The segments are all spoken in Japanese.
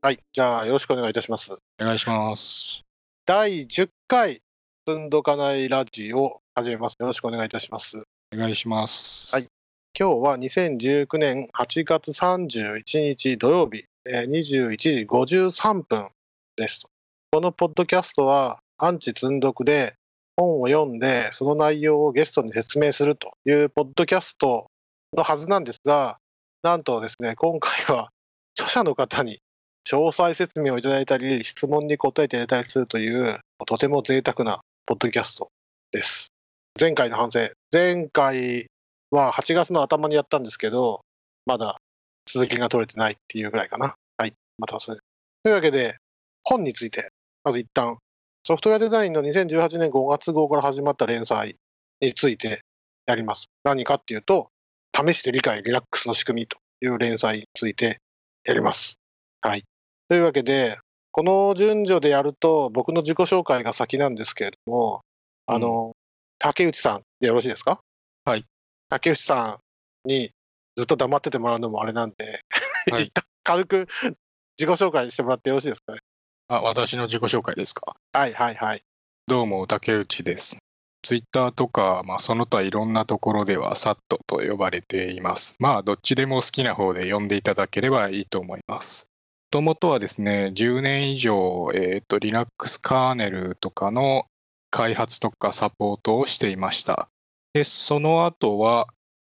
はい。じゃあ、よろしくお願いいたします。お願いします。第10回、つんどかないラジオ始めます。よろしくお願いいたします。お願いします。はい。今日は2019年8月31日土曜日、えー21時53分です。このポッドキャストは、アンチ積んどくで本を読んで、その内容をゲストに説明するというポッドキャストのはずなんですが、なんとですね、今回は著者の方に詳細説明をいただいたり、質問に答えていただいたりするという、とても贅沢なポッドキャストです。前回の反省。前回は8月の頭にやったんですけど、まだ続きが取れてないっていうぐらいかな。はい。また忘れというわけで、本について、まず一旦、ソフトウェアデザインの2018年5月号から始まった連載についてやります。何かっていうと、試して理解リラックスの仕組みという連載についてやります。はい。というわけで、この順序でやると、僕の自己紹介が先なんですけれども、あの、竹内さんでよろしいですか？はい。竹内さんにずっと黙っててもらうのもあれなんで、はい 軽く自己紹介してもらってよろしいですか？ね。あ、私の自己紹介ですか？はいはいはい。どうも、竹内です。ツイッターとか、まあ、その他いろんなところでは、サットと呼ばれています。まあ、どっちでも好きな方で呼んでいただければいいと思います。もともとはですね、10年以上、えっ、と、Linux カーネルとかの開発とかサポートをしていました。で、その後は、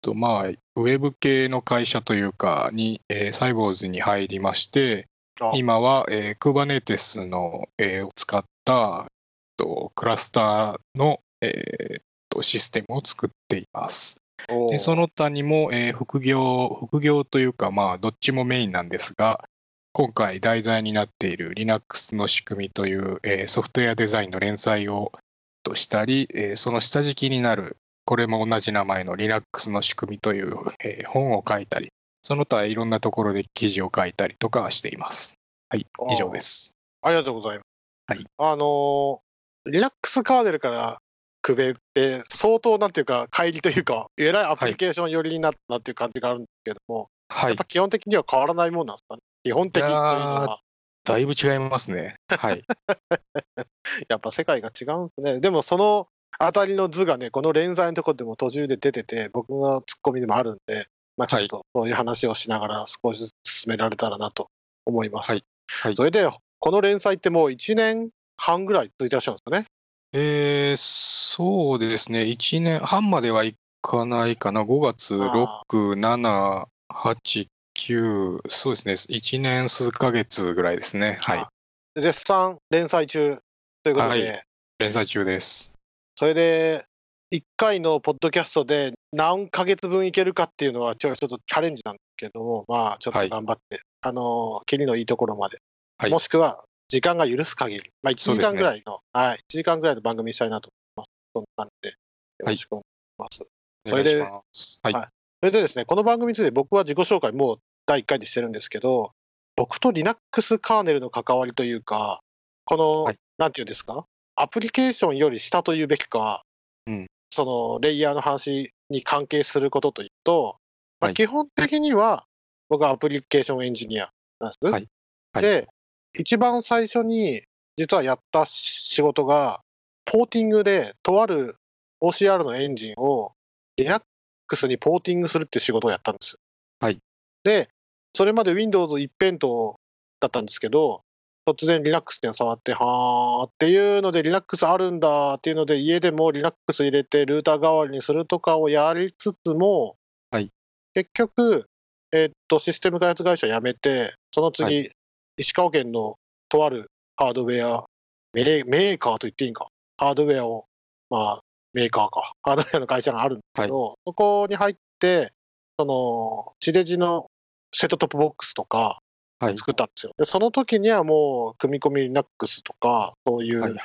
とまあ、ウェブ系の会社というかに、えーサイボーズに入りまして、あ今は、えー、Kubernetes の、えーを使ったとクラスターの、えーとシステムを作っています。でその他にも、えー副業、副業というか、まあ、どっちもメインなんですが、今回題材になっている Linux の仕組みという、えーソフトウェアデザインの連載をとしたり、えーその下敷きになる、これも同じ名前の Linux の仕組みという、えー本を書いたり、その他いろんなところで記事を書いたりとかしています。はい、以上です。ありがとうございます。はい。あのー、Linux カーネルからクベって相当なんていうか、乖離というか、えらいアプリケーション寄りになったなっていう感じがあるんですけども、はいやっぱ、基本的には変わらないもんなんですかね。基本的というのは、だいぶ違いますね。はい。やっぱ世界が違うんですね。でもそのあたりの図がね、この連載のところでも途中で出てて、僕のツッコミでもあるんで、まあちょっとそういう話をしながら少しずつ進められたらなと思います。はいはいそれで、この連載ってもう1年半ぐらい続いてらっしゃるんですかね。えー、そうですね。1年半まではいかないかな。5月、あ6、7、8、9、そうですね。1年数ヶ月ぐらいですね。はい。で絶賛連載中ということで、はい連載中です。それで、1回のポッドキャストで何ヶ月分いけるかっていうのはちょっとチャレンジなんですけども、まあちょっと頑張って、あの、切りのいいところまで、はいもしくは時間が許す限り、まあ1時間ぐらいの、はい、1時間ぐらいの番組にしたいなと思います。そんな感じで、よろしくお願いします。お願いしそれで。はい。はいそれでですね、この番組について僕は自己紹介もう第1回でしてるんですけど、僕と Linux カーネルの関わりというか、この、はい。なんていうんですか、アプリケーションより下というべきか、うん。そのレイヤーの話に関係することというと、まあはい。基本的には僕はアプリケーションエンジニアなんです。はい。はい。で、一番最初に実はやった仕事が、ポーティングでとある OCR のエンジンを Linux にポーティングするっていう仕事をやったんです。はい。で、それまで Windows 一辺倒だったんですけど、突然 Linux っていうの触って、はーっていうので Linux あるんだっていうので、家でも Linux 入れてルーター代わりにするとかをやりつつも、はい。結局、えっと、システム開発会社辞めて、その次、は石川県のとあるハードウェア、メーカーと言っていいんか、ハードウェアを、まあ、メーカーか、ハードウェアの会社があるんですけど、そこに入って、その、地デジのセットトップボックスとかはい。作ったんですよ。で、その時にはもう、組み込み Linux とか、そういはいう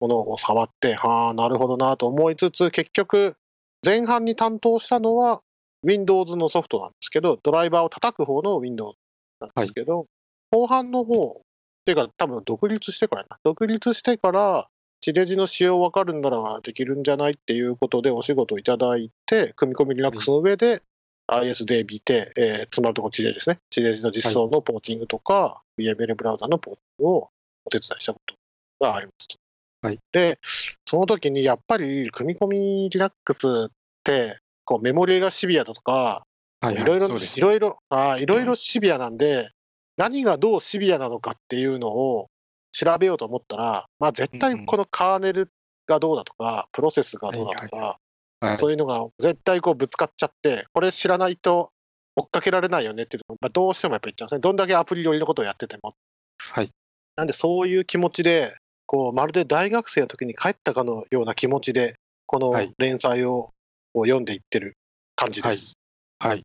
ものを触って、はあ、なるほどなと思いつつ、結局、前半に担当したのは Windows のソフトなんですけど、ドライバーを叩く方の Windows なんですけど、後半の方、っていうか多分独立してから。独立してから、地デジの仕様分かるんならできるんじゃないっていうことでお仕事をいただいて、組み込み Linux の上で ISDB で、えー、つまるところ地デジですね。地デジの実装のポーティングとか、VML ブラウザのポーティングをお手伝いしたことがありますと。はい、で、その時にやっぱり組み込み Linux って、こうメモリがシビアだとか、はいいろいろ、いろいろ、いろいろシビアなんで、何がどうシビアなのかっていうのを調べようと思ったら、まあ絶対このカーネルがどうだとか、プロセスがどうだとか、はいそういうのが絶対こうぶつかっちゃって、これ知らないと追っかけられないよねっていうのが、まあ、どうしてもやっぱ言っちゃうんですね。どんだけアプリ寄りのことをやってても。はい。なんでそういう気持ちで、こうまるで大学生の時に帰ったかのような気持ちで、このはい連載をこう読んでいってる感じです。はい。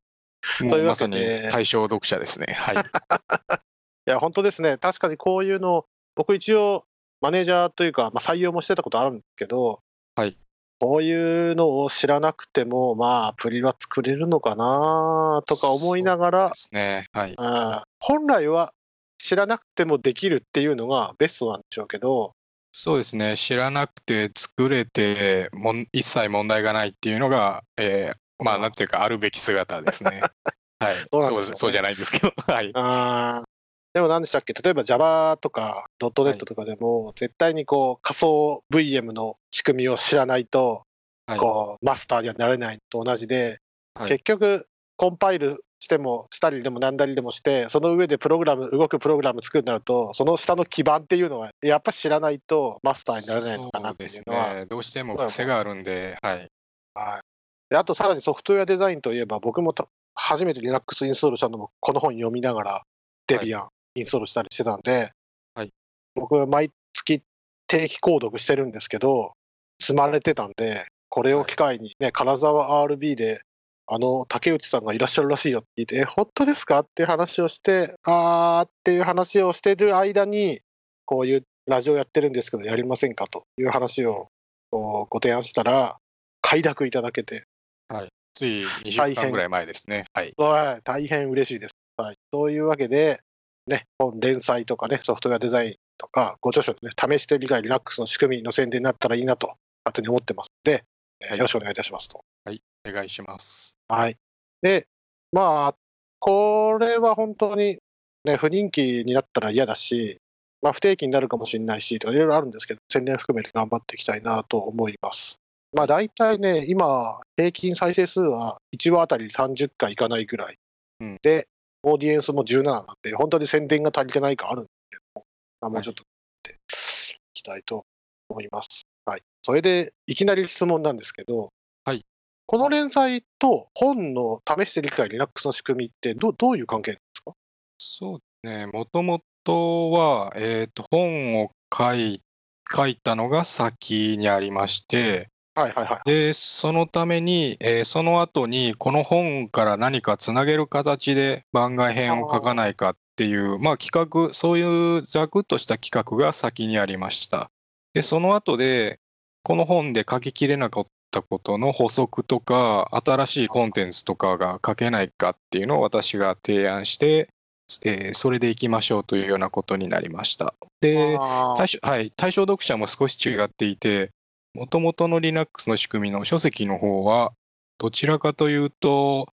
というわもうまさにけで対象読者ですね。はい。いや、本当ですね。確かにこういうの、僕一応、マネージャーというか、まあ、採用もしてたことあるんですけど、はい。こういうのを知らなくても、まあ、アプリは作れるのかなとか思いながらで、すね。はい。本来は知らなくてもできるっていうのがベストなんでしょうけど、そうですね。知らなくて作れてもん一切問題がないっていうのが、えーまあ、なんていうか、あるべき姿ですね。はい。そうそうじゃないですけど。はい。あーでも何でしたっけ、例えば Java とか .NET とかでも、絶対にこう仮想 VM の仕組みを知らないと、はい。こうマスターにはなれないと同じで、はい。結局、コンパイルしても、したりでもなんだりでもして、その上でプログラム、動くプログラム作るとなると、その下の基盤っていうのは、やっぱ知らないとマスターになれないのかなっていうのは、そうですね。どうしても癖があるんで、はい。はい。であとさらにソフトウェアデザインといえば、僕もた初めて Linux インストールしたのも、この本読みながら、デビアンインストールしたりしてたんで、はい。僕は毎月定期購読してるんですけど、積まれてたんで、これを機会にね、金沢 RB で、あの竹内さんがいらっしゃるらしいよって聞いて、え、本当ですか？っていう話をして、あーっていう話をしてる間に、こういうラジオやってるんですけど、やりませんかという話をご提案したら、快諾いただけて、つい2週間ぐらい前ですね。はい。はい、大変嬉しいです。はい、そういうわけで、ね、本連載とかね、ソフトウェアデザインとか、ご著書のね、試して理解 Linux の仕組みの宣伝になったらいいなと、勝手に思ってますので、えーよろしくお願いいたしますと。お願いします。はい。で、まあ、これは本当に、ね、不人気になったら嫌だし、まあ、不定期になるかもしれないし、とかいろいろあるんですけど、宣伝含めて頑張っていきたいなと思います。まあ、大体ね、今、平均再生数は1話あたり30回いかないぐらい。うんで、オーディエンスも17なんで、本当に宣伝が足りてないかあるんですけど、まあ、もうちょっとやっていきたいと思います。はい。それで、いきなり質問なんですけど、はい。この連載と本の試して理解 Linux の仕組みってどどういう関係ですか？そうですね。もともとは、えっ、と、本を書い書いたのが先にありまして、はいはいはい。で、そのために、えーその後に、この本から何かつなげる形で番外編を書かないかっていう、まあ企画、そういうざくっとした企画が先にありました。で、その後で、この本で書ききれなかったことの補足とか、新しいコンテンツとかが書けないかっていうのを私が提案して、えーそれでいきましょうというようなことになりました。で、対象はい、対象読者も少し違っていて、もともとの Linux の仕組みの書籍の方は、どちらかというと、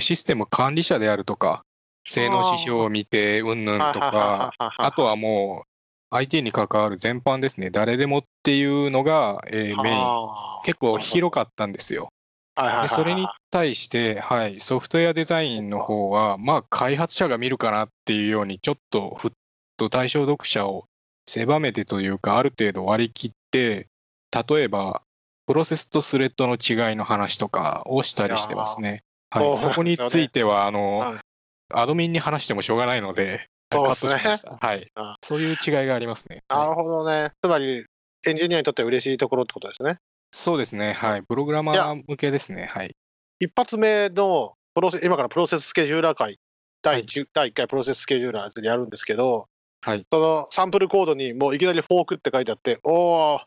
システム管理者であるとか、性能指標を見て、うんぬんとか、あとはもう、IT に関わる全般ですね、誰でもっていうのが、えーメイン、結構広かったんですよ。でそれに対して、はい、ソフトウェアデザインの方は、まあ、開発者が見るかなっていうように、ちょっとふっと対象読者を狭めてというか、ある程度割り切って、例えば、プロセスとスレッドの違いの話とかをしたりしてますね。はい、そこについては、あの、はいアドミンに話してもしょうがないので、そうですねトしました。はいあ。そういう違いがありますね。なるほどね。つまり、エンジニアにとっては嬉しいところってことですね。そうですね。はい。プログラマー向けですね。はい。一発目のプロセ今からプロセススケジューラー会、第 1, 第1回プロセススケジューラーでやるんですけど、はい。そのサンプルコードにもういきなりフォークって書いてあって、おー、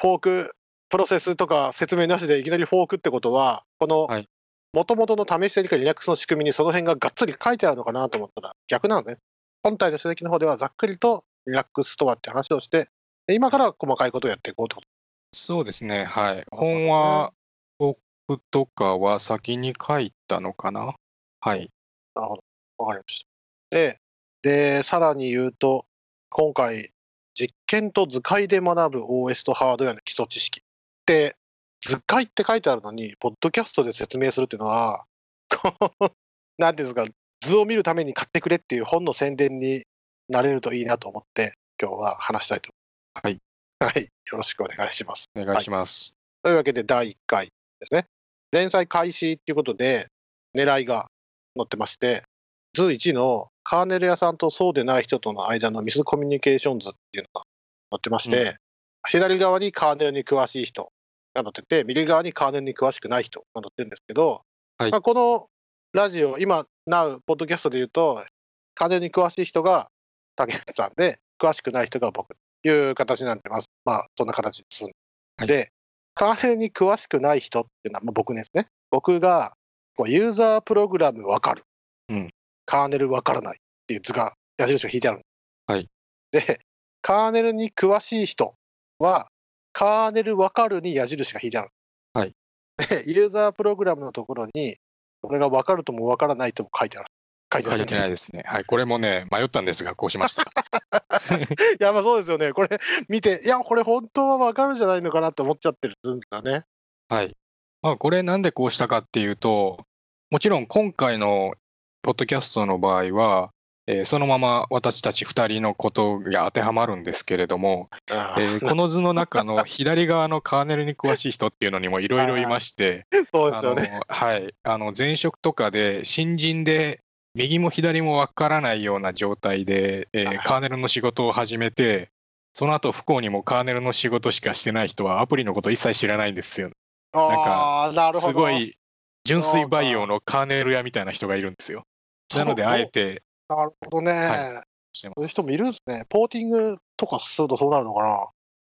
フォーク、プロセスとか説明なしでいきなりフォークってことは、このはいもともとの試して理解 Linux の仕組みにその辺ががっつり書いてあるのかなと思ったら逆なのね。本体の書籍の方ではざっくりと Linux ストアって話をして、で今から細かいことをやっていこうってこと。そうですね。はい。本は、こプとかは先に書いたのかな？はい。なるほど。わかりました。で、で、さらに言うと、今回、実験と図解で学ぶ OS とハードウェアの基礎知識で、図解って書いてあるのに、ポッドキャストで説明するっていうのは、なんていうんですか、図を見るために買ってくれっていう本の宣伝になれるといいなと思って、今日は話したいと。はい。はい。よろしくお願いします。お願いします。というわけで、第1回ですね。連載開始っていうことで、狙いが載ってまして、図1のカーネル屋さんとそうでない人との間のミスコミュニケーション図っていうのが載ってまして、うん。左側にカーネルに詳しい人が載ってて、右側にカーネルに詳しくない人が載ってるんですけど、はい。まあ、このラジオ、今、なう、ポッドキャストで言うと、カーネルに詳しい人が竹内さんで、詳しくない人が僕という形になってます。まあ、そんな形で進んで、はい。で、カーネルに詳しくない人っていうのは、まあ、僕ですね。僕がこうユーザープログラムわかる、うんカーネルわからないっていう図が、矢印が引いてある。はい。で、カーネルに詳しい人は、カーネルわかるに矢印が引いてある。はい。で、ユーザープログラムのところに、これがわかるともわからないとも書いてある。書いてある。書いてないですね。はい。これもね、迷ったんですが、こうしました。いや、まあそうですよね。これ見て、いや、これ本当はわかるんじゃないのかなって思っちゃってるんだね。はい。まあ、これなんでこうしたかっていうと、もちろん今回のポッドキャストの場合は、えーそのまま私たち2人のことが当てはまるんですけれども、えーこの図の中の 左側のカーネルに詳しい人っていうのにもいろいろいまして、そうであのすよね。はい、あの前職とかで新人で右も左もわからないような状態で、えーはいカーネルの仕事を始めて、その後不幸にもカーネルの仕事しかしてない人はアプリのこと一切知らないんですよ。なんか。すごい純粋培養のカーネル屋みたいな人がいるんですよ。なので、あえてなるほどね。はしてます。そういう人もいるんですね。ポーティングとかするとそうなるのかな。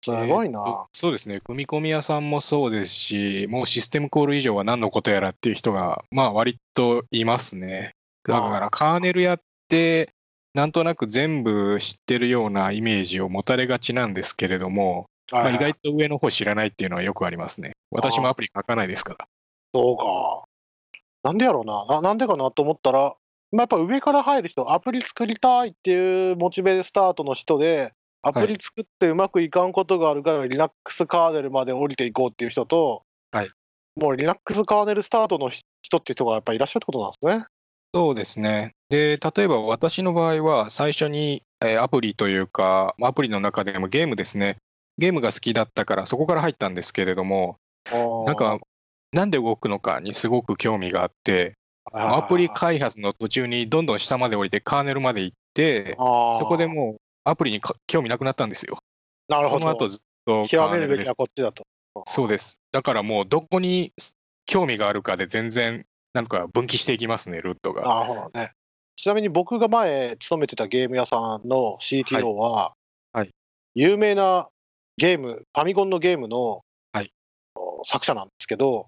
すごいな。えーとそうですね、組み込み屋さんもそうですし、もうシステムコール以上は何のことやらっていう人が、まあ割といますね。だから、カーネルやって、なんとなく全部知ってるようなイメージを持たれがちなんですけれども、まあ、はい意外と上の方知らないっていうのはよくありますね。私もアプリ書かないですから。そうか。なんでやろうな。ななんでかなと思ったら、まあ、やっぱ上から入る人、アプリ作りたいっていうモチベでスタートの人で、アプリ作ってうまくいかんことがあるから、Linux カーネルまで降りていこうっていう人と、はいもう Linux カーネルスタートの人っていう人がやっぱりいらっしゃるってことなんですね。そうですね。で、例えば私の場合は、最初に、えーアプリというか、アプリの中でもゲームですね。ゲームが好きだったから、そこから入ったんですけれども、なんか、なんで動くのかにすごく興味があって、アプリ開発の途中にどんどん下まで降りて、カーネルまで行って、そこでもうアプリにか興味なくなったんですよ。なるほどその後。ずっとカ極めるべきは。こっちだと。そうです。だからもうどこに興味があるかで全然、なんか分岐していきますね、ルートが。なるほどね。ちなみに僕が前勤めてたゲーム屋さんの CTO は、はい有名なゲーム、ファミコンのゲームの、はい作者なんですけど、はい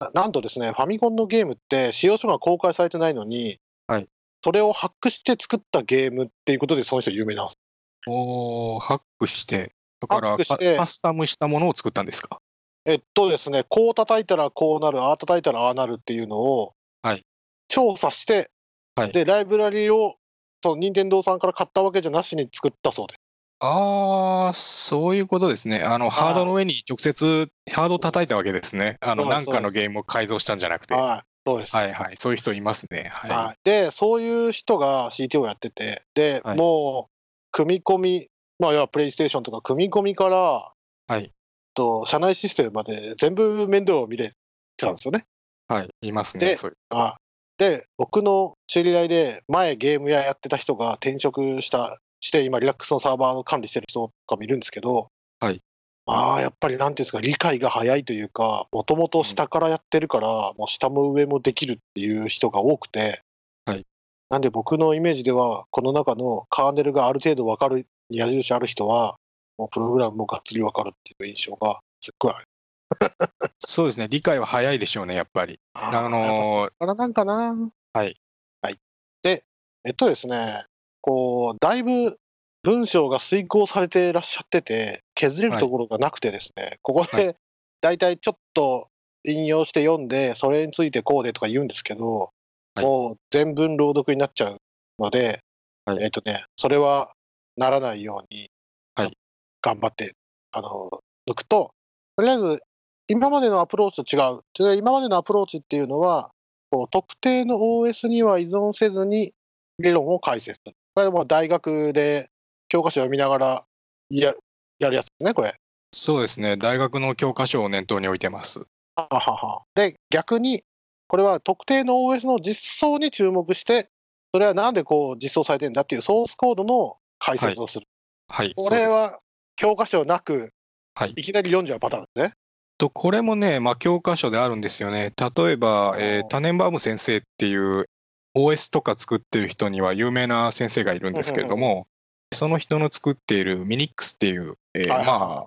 ななんとですね、ファミコンのゲームって使用書が公開されてないのに、はいそれをハックして作ったゲームっていうことでその人有名なんです。おーハックして、だからカハックしてカスタムしたものを作ったんですか？えっとですね、こう叩いたらこうなる、ああ叩いたらああなるっていうのを、はい調査して、はいで、ライブラリを、その任天堂さんから買ったわけじゃなしに作ったそうです。ああ、そういうことですね。あの、ハードの上に直接ハードを叩いたわけですね。あの、そうですなんかのゲームを改造したんじゃなくて。ははい、そうです。いはい。そういう人いますね。は、はいで、そういう人が CTO をやってて、で、はいもう、組み込み、まあ、要はプレイステーションとか、組み込みから、はいと、社内システムまで全部面倒を見れてたんですよね。い。はい。いますね。でそういう。あで、僕の知り合いで、前ゲーム屋やってた人が転職した、して、今、リラックスのサーバーを管理してる人とかもいるんですけど、はい。まあ、やっぱりなんていうんですか、理解が早いというか、もともと下からやってるから、もう下も上もできるっていう人が多くて、はい。なんで僕のイメージでは、この中のカーネルがある程度わかる、矢印ある人は、もうプログラムもがっつりわかるっていう印象がすっごいある。そうですね。理解は早いでしょうね、やっぱり。あのーからなんかな。はい。はい。で、えっとですね、こう、だいぶ文章が遂行されていらっしゃってて、削れるところがなくてですね、ここはで、だい。たいちょっと引用して読んで、それについてこうでとか言うんですけど、はい。もう全文朗読になっちゃうので、はい。えっ、とね、それはならないように、はい。頑張って、あの、抜くと、とりあえず、今までのアプローチと違う。で今までのアプローチっていうのは、こう特定の OS には依存せずに理論を解説する。これはもう大学で教科書を読みながらややるやつですね、これ。そうですね。大学の教科書を念頭に置いてます。はははで、逆に、これは特定の OS の実装に注目して、それはなんでこう実装されてるんだっていうソースコードの解説をする。はい。これそうですは教科書なく、はいいきなり読んじゃうパターンですね。と、これもね、まあ、教科書であるんですよね。例えば、えータネンバーム先生っていう OS とか作ってる人には有名な先生がいるんですけれども、その人の作っているミニックスっていう、えーまあ、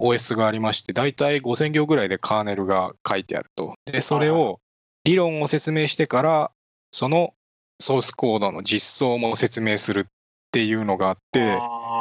OS がありまして、だいたい5000行ぐらいでカーネルが書いてあると。で、それを理論を説明してから、そのソースコードの実装も説明するっていうのがあって、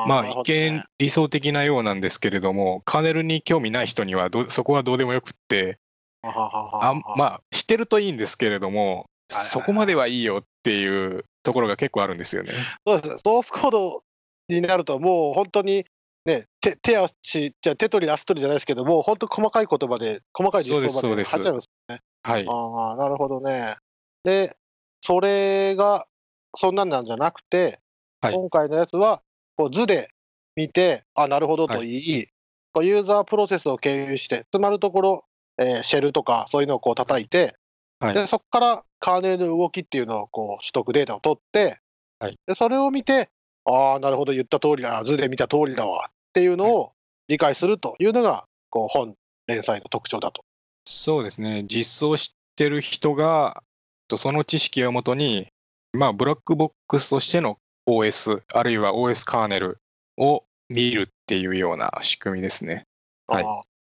まあ一見理想的なようなんですけれども、カーネルに興味ない人にはどそこはどうでもよくって、あんまあ知ってるといいんですけれども、そこまではいいよっていうところが結構あるんですよね。そうですね。ソースコードになると、もう本当に、ね、手手足、じゃあ手取り足取りじゃないですけど、もう本当細かい言葉で、細かい実装まで入っちゃいます。はい。ああ、なるほどね。で、それが、そんなんなんじゃなくて、はい今回のやつは、こう図で見て、あ、なるほどと言い、こうユーザープロセスを経由して、つまるところ、えーシェルとかそういうのをこう叩いて、はいでそこからカーネルの動きっていうのをこう取得データを取って、はいでそれを見て、ああ、なるほど、言った通りだ、図で見た通りだわっていうのを理解するというのが、こう本連載の特徴だと。そうですね。実装してる人が、とその知識をもとに、まあ、ブラックボックスとしての OS、あるいは OS カーネルを見るっていうような仕組みですね。はい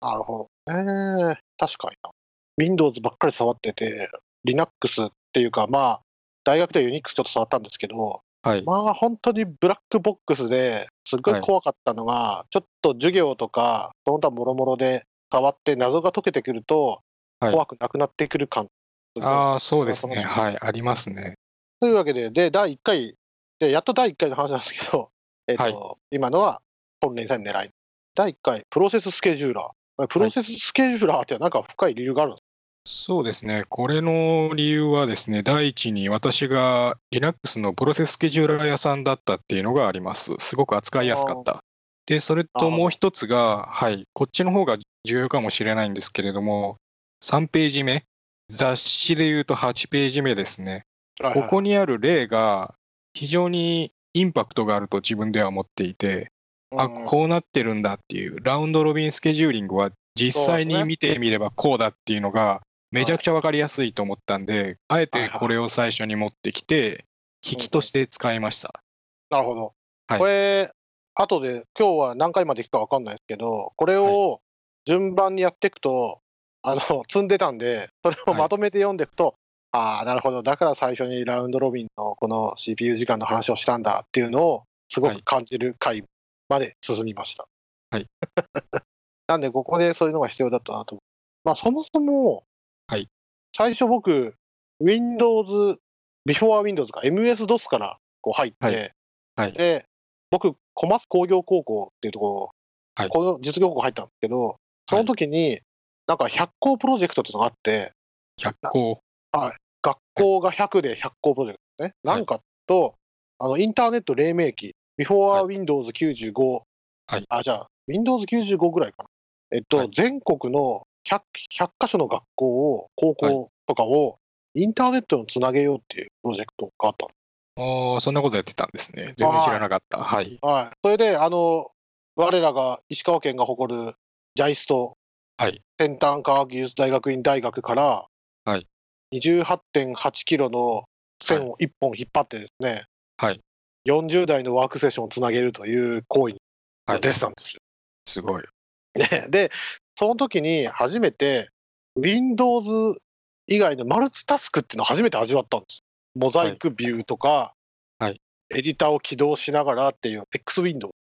なるほど。えー、確かにな。Windows ばっかり触ってて、Linux っていうか、まあ、大学では Unix ちょっと触ったんですけど、はい。まあ、本当にブラックボックスですっごい怖かったのが、ちょっと授業とか、その他もろもろで触って謎が解けてくると、はい怖くなくなってくる感。ああ、そうですね。はい。ありますね。というわけで、で、第1回、で、やっと第1回の話なんですけど、えっ、と、はい今のは本連載の狙い。第1回、プロセススケジューラー。プロセススケジューラーってなんか深い理由があるんそうですね。これの理由はですね、第一に私が Linux のプロセススケジューラー屋さんだったっていうのがあります。すごく扱いやすかった。で、それともう一つが、はい、こっちの方が重要かもしれないんですけれども、3ページ目、雑誌で言うと8ページ目ですね。かここにある例が非常にインパクトがあると自分では思っていて、あ、うんこうなってるんだっていう、ラウンドロビンスケジューリングは実際に見てみればこうだっていうのがめちゃくちゃわかりやすいと思ったんで、あえてこれを最初に持ってきて、引きとして使いました。なるほど。はいこれ、後で、今日は何回までいくか分かんないですけど、これを順番にやっていくと、あの、積んでたんで、それをまとめて読んでいくと、ああ、なるほど、だから最初にラウンドロビンのこの CPU 時間の話をしたんだっていうのを、すごく感じる回まで進みました。はい。なんで、ここでそういうのが必要だったなと思う。まあ、そもそも、はい。最初僕、Windows、Before Windows か MS-DOS からこう入って、はい。はい。で、僕、小松工業高校っていうところ、はい。この実業高校入ったんですけど、その時に、なんか100校プロジェクトっていうのがあって、100個。学校が100で100校プロジェクトね。はい。なんかと、あの、インターネット黎明期、Before Windows 95、はい。あ、じゃあ、Windows 95ぐらいかな。えっと、はい。全国の 100, 100箇所の学校を、高校とかを、インターネットにつなげようっていうプロジェクトがあったのああ、そんなことやってたんですね。全然知らなかった。はい。はい。それで、あの、我らが石川県が誇るジャイストはい。先端科学技術大学院大学から、はい28.8キロの線を1本引っ張ってですね、はい。40台のワークセッションをつなげるという行為はいが出てたんですよ。すごい。ねで、その時に初めて Windows 以外のマルチタスクっていうのを初めて味わったんです。モザイクビューとか、はいエディターを起動しながらっていう X ウィンドウ。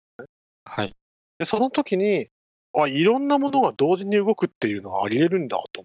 はい。で、その時に、あ、いろんなものが同時に動くっていうのがあり得るんだと。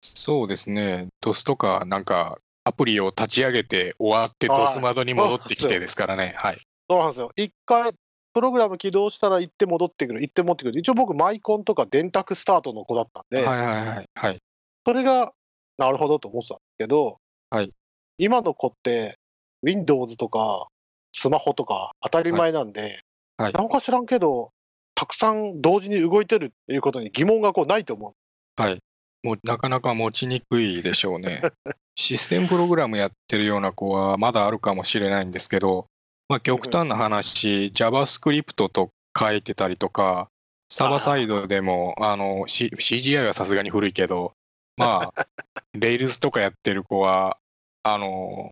そうですね。DOS とか、なんか、アプリを立ち上げて終わってはい DOS 窓に戻ってきてですからね。はい。そうなんですよ。一回、プログラム起動したら行って戻ってくる、行って戻ってくる。一応僕、マイコンとか電卓スタートの子だったんで、はいはいはい。はい。それが、なるほどと思ってたんですけど、はい今の子って、Windows とか、スマホとか当たり前なんで、はいなんか知らんけど、たくさん同時に動いてるっていうことに疑問がこうないと思う。はい。もうなかなか持ちにくいでしょうね。システムプログラムやってるような子はまだあるかもしれないんですけど、まあ、極端な話、JavaScript と書いてたりとか、サーバーサイドでも、あの、C、CGI はさすがに古いけど、まあ、Rails とかやってる子は、あの、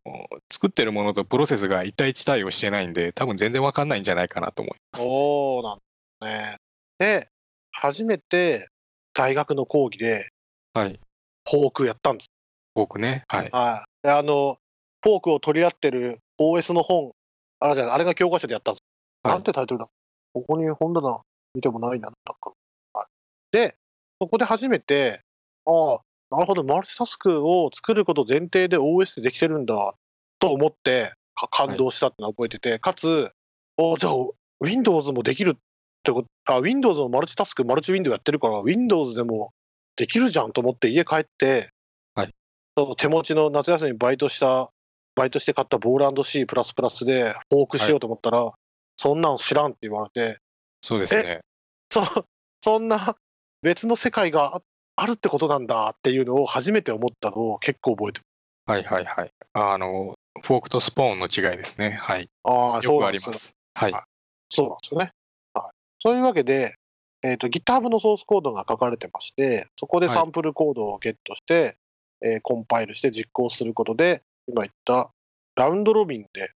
作ってるものとプロセスが一対一対応してないんで、多分全然わかんないんじゃないかなと思います。そうなんですね。で、初めて大学の講義ではい。フォークやったんです。僕ね。はい。はい。であの、フォークを取り合ってる OS の本、あれじゃあれが教科書でやったんです。はいなんてタイトルだ？ここに本棚見てもないな、なんか。はい、で、そこで初めて、ああ、なるほど、マルチタスクを作ること前提で OS でできてるんだと思ってか感動したってのは覚えてて、かつ、おじゃあ、Windows もできるってこと、あ、Windows のマルチタスク、マルチウィンドウやってるから、Windows でもできるじゃんと思って家帰って、はいその手持ちの夏休みにバイトした、バイトして買ったボーランド C++ でフォークしようと思ったら、そんなん知らんって言われて、そうですね。そそんな別の世界がああるってことなんだっていうのを初めて思ったのを結構覚えてる。はいはいはい。あの、フォークとスポーンの違いですね。はい。ああ、よくあります。はい。はいそうなんですよね。はい、そういうわけで、えーと、GitHub のソースコードが書かれてまして、そこではいサンプルコードをゲットして、えーコンパイルして実行することで、今言ったラウンドロビンで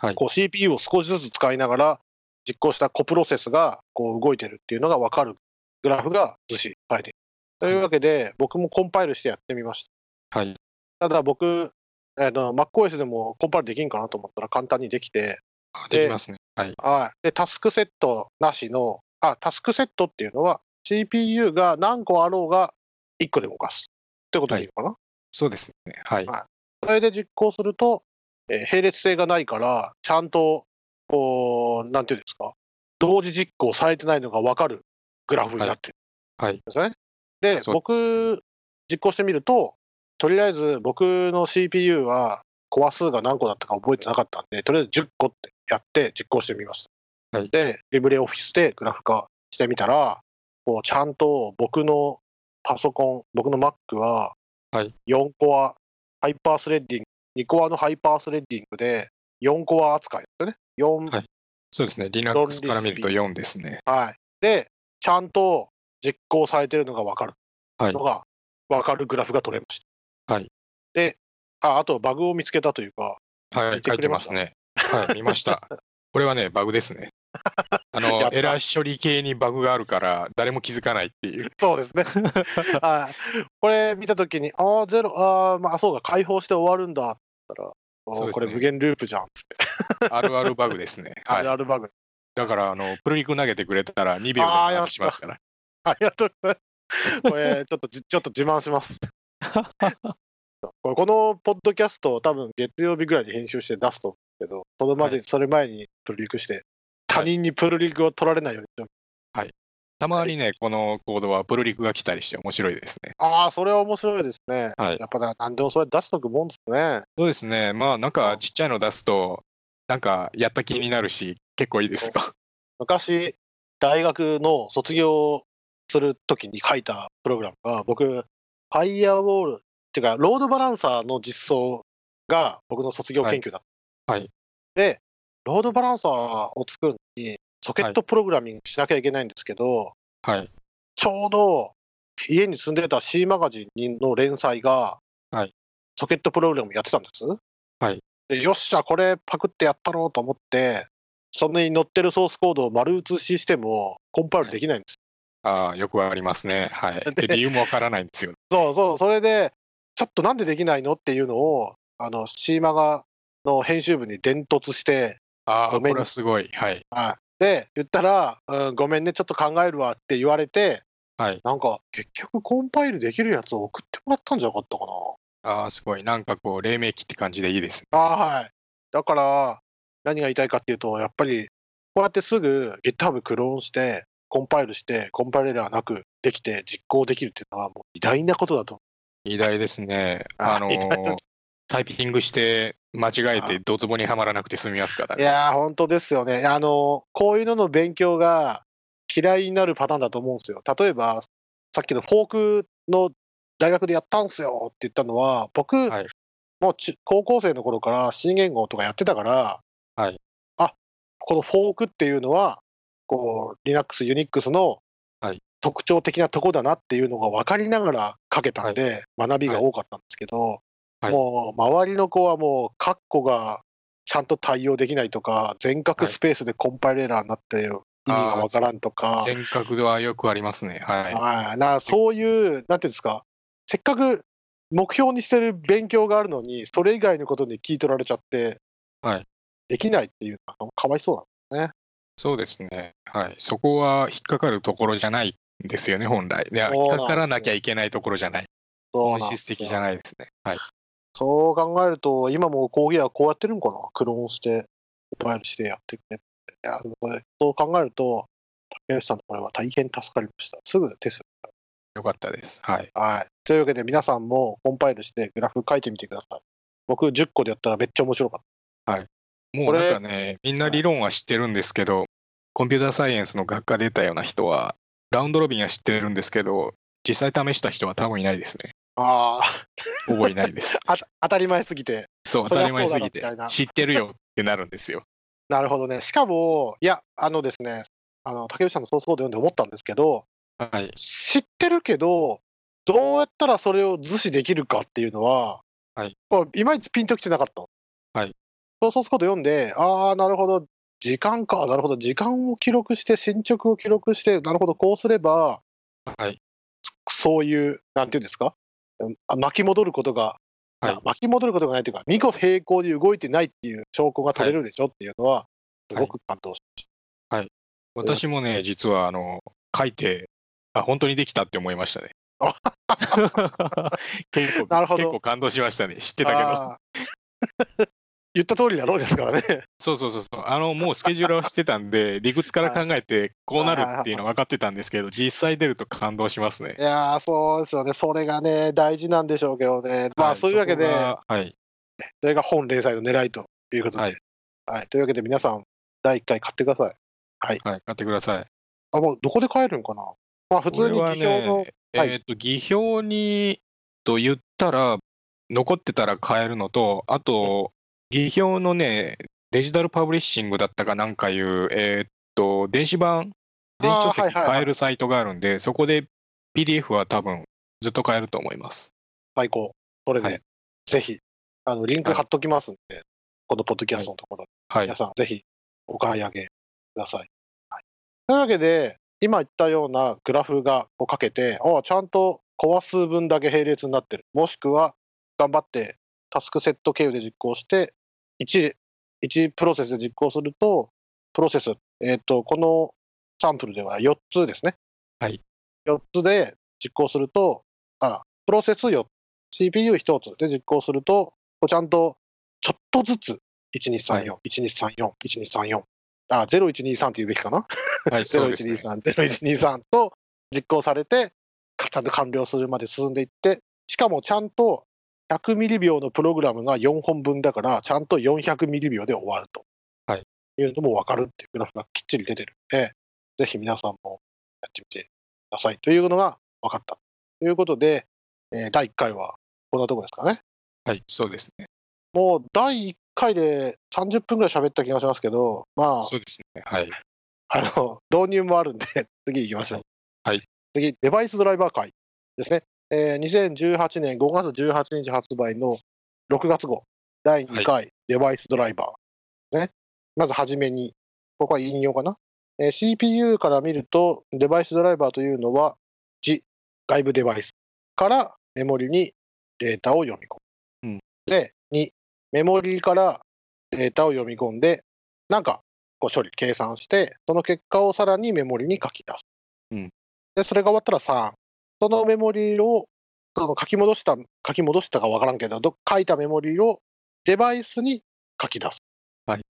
はい。こう CPU を少しずつ使いながら実行したコプロセスがこう動いてるっていうのが分かるグラフが図示されている。というわけで、僕もコンパイルしてやってみました。はい。ただ僕、えーと、MacOS でもコンパイルできんかなと思ったら簡単にできて、あできますね。はい。はい。で、タスクセットなしの、あ、タスクセットっていうのは CPU が何個あろうが1個で動かすってことでいいのかな、そうですね。はい。はいそれで実行すると、えー並列性がないから、ちゃんと、こう、なんていうんですか、同時実行されてないのが分かるグラフになってるはい。んですね。で、僕、実行してみると、とりあえず僕の CPU はコア数が何個だったか覚えてなかったんで、とりあえず10個ってやって実行してみました。はいで、リブレオフィスでグラフ化してみたら、こうちゃんと僕のパソコン、僕の Mac ははい4コアハイパースレッディング、2コアのハイパースレッディングで4コア扱いですよね。4、はいそうですね。Linux から見ると4ですね。はい。で、ちゃんと実行されてるのが分かるはいの。が、分かるグラフが取れました。はい。で、ああとバグを見つけたというか、はい。書いてますね。はい。見ました。これはね、バグですね。あのエラー処理系にバグがあるから、誰も気づかないっていう。そうですね。はい。これ見たときに、ああ、ゼロ、ああ、まあそうか、解放して終わるんだって言ったら、ねこれ無限ループじゃんって、あるあるバグですね。あ はい。るあるバグ。だから、あの、プルリク投げてくれたら2秒であーやった外しますから。ありがとうございます。これ、ちょっとじ、ちょっと自慢します。このポッドキャストを多分月曜日ぐらいに編集して出すと思うけど、そのまで、はそれ前にプルリクして、他人にプルリクを取られないようにしてたまにね、このコードはプルリクが来たりして面白いですね。ああ、それは面白いですね。はいやっぱな、なんでもそれ出しとくもんですね。そうですね。まあ、なんかちっちゃいの出すと、なんかやった気になるし、結構いいですよ。昔、大学の卒業するときに書いたプログラムが、僕、ファイアウォールっていうか、ロードバランサーの実装が僕の卒業研究だった。はいはいで、ロードバランサーを作るのに、ソケットプログラミングしなきゃいけないんですけど、はい。ちょうど家に住んでた C マガジンの連載が、はいソケットプログラムやってたんです？はいでよっしゃ、これパクってやったろうと思って、それに載ってるソースコードを丸写ししても、コンパイルできないんです。ああ、よくありますね。はい。でで、理由もわからないんですよ。そうそう、それで、ちょっとなんでできないの？っていうのを、あの、C マガの編集部に伝突して、ああ、これはすごい。はい。はいで、言ったら、うん、ごめんね、ちょっと考えるわって言われて、はい。なんか結局コンパイルできるやつを送ってもらったんじゃなかったかな。ああ、すごい。なんかこう、黎明期って感じでいいですね。ああ、はい。だから、何が言いたいかっていうと、やっぱり、こうやってすぐ GitHub クローンして、コンパイルして、コンパイルエラーなくできて実行できるっていうのは、もう偉大なことだと思偉大ですね。ああのー、タイピングして間違えてドツボにはまらなくて済みますからう。いね。やー、本当ですよね。あの、こういうのの勉強が嫌いになるパターンだと思うんですよ。例えば、さっきのフォークの大学でやったんすよって言ったのは、僕、はいもう中高校生の頃から C 言語とかやってたから、はいあこのフォークっていうのは、こう、Linux、Unix のはい特徴的なとこだなっていうのが分かりながら書けたんで、学びが多かったんですけど、はいもう周りの子はもう、カッコがちゃんと対応できないとか、全角スペースでコンパイルエラーになって意味が分からんとか、全角度はよくありますね。はい。はい、なそういう、なんていうんですか、せっかく目標にしてる勉強があるのに、それ以外のことに聞い取られちゃって、はいできないっていうのはかわいそうなんそうですね。はい。そこは引っかかるところじゃないんですよね、本来。引っかからなきゃいけないところじゃない。本質的じゃい。ないですね。はい。そう考えると、今も講義はこうやってるのかな、クローンして、コンパイルしてやってくれって。いや、そう考えると、竹内さんのこれは大変助かりました。すぐテスト。よかったです。はい。はい。というわけで、皆さんもコンパイルしてグラフ書いてみてください。僕、10個でやったらめっちゃ面白かっもうこれなんかね、みんな理論は知ってるんですけど、コンピューターサイエンスの学科出たような人は、ラウンドロビンは知ってるんですけど、実際試した人は多分いないですね。た。あほぼいないです。あ、あ当たり前すぎて。そう、当たり前すぎて知ってるよってなるんですよ。なるほどね。しかも、いや、あのですね、あの竹内さんのソースコード読んで思ったんですけど、はい。知ってるけど、どうやったらそれを図示できるかっていうのは、はい、こういまいちピンときてなかったの。はい。ソースコード読んで、ああ、なるほど、時間か、なるほど、時間を記録して、進捗を記録して、なるほど、こうすれば、はい。そういう、なんていうんですか、巻き戻ることが、はい巻き戻ることがないというか、2個平行に動いてないっていう証拠が取れるでしょっていうのは、すごく感動しまし私もね、実は、あの、書いて、あ、本当にできたって思いましたね。結構、なるほど結構感動しましたね。知ってた。たけど。言った通りだろうですからね。そうそうそうそう。あの、もうスケジュールはしてたんで、理屈から考えて、こうなるっていうのは分かってたんですけど、実際出ると感動しますねい。やー、そうですよね。それがね、大事なんでしょうけどね。まあ、はそういうわけで、はい。それが本連載の狙いということで。ははいい。というわけで、皆さん、第1回買ってください。はい。買ってください。あ、もう、どこで買えるんかな？まあ、普通にの、ね、はいえっ、と、技表に、と言ったら、残ってたら買えるのと、あと、技表のね、デジタルパブリッシングだったかなんかいう、えっ、と、電子版、電子書籍買えるサイトがあるんで、そこで PDF は多分ずっと買えると思います。最高。それで、はいぜひ、あの、リンク貼っときますんで、このポッドキャストのところで、はい皆。さん、ぜひ、お買い上げください。はい、というわけで、今言ったようなグラフがこうかけて、ああ、ちゃんとコア数分だけ並列になってる。もしくは、頑張ってタスクセット経由で実行して、1、1プロセスで実行すると、プロセス、えっ、と、このサンプルでは4つですね。はい。4つで実行すると、あ、プロセス4 CPU1 つで実行すると、こうちゃんとちょっとずつ、1234、1234、1234、あ、0123と言うべきかな？はい、そうですね。0123、0123と実行されて、ちゃんと完了するまで進んでいって、しかもちゃんと100ミリ秒のプログラムが4本分だから、ちゃんと400ミリ秒で終わると。はい。いうのも分かるっていうグラフがきっちり出てるので、ぜひ皆さんもやってみてくださいというのが分かった。ということで、えー第1回はこんなとこですかね。はい、そうですね。もう第1回で30分ぐらい喋った気がしますけど、まあ、そうですね。はい。あの、導入もあるんで、次行きましょう。はい。次、デバイスドライバー会ですね。えー2018年5月18日発売の6月号、第2回デバイスドライバー。ね。まずはじめに、ここは引用かな。えー CPU から見ると、デバイスドライバーというのは、1、外部デバイスからメモリにデータを読み込む。うんで、2、メモリからデータを読み込んで、なんかこう処理、計算して、その結果をさらにメモリに書き出す。うんで、それが終わったら3。そのメモリを、その書き戻した、書き戻したかわからんけど、ど書いたメモリをデバイスに書き出す。はい。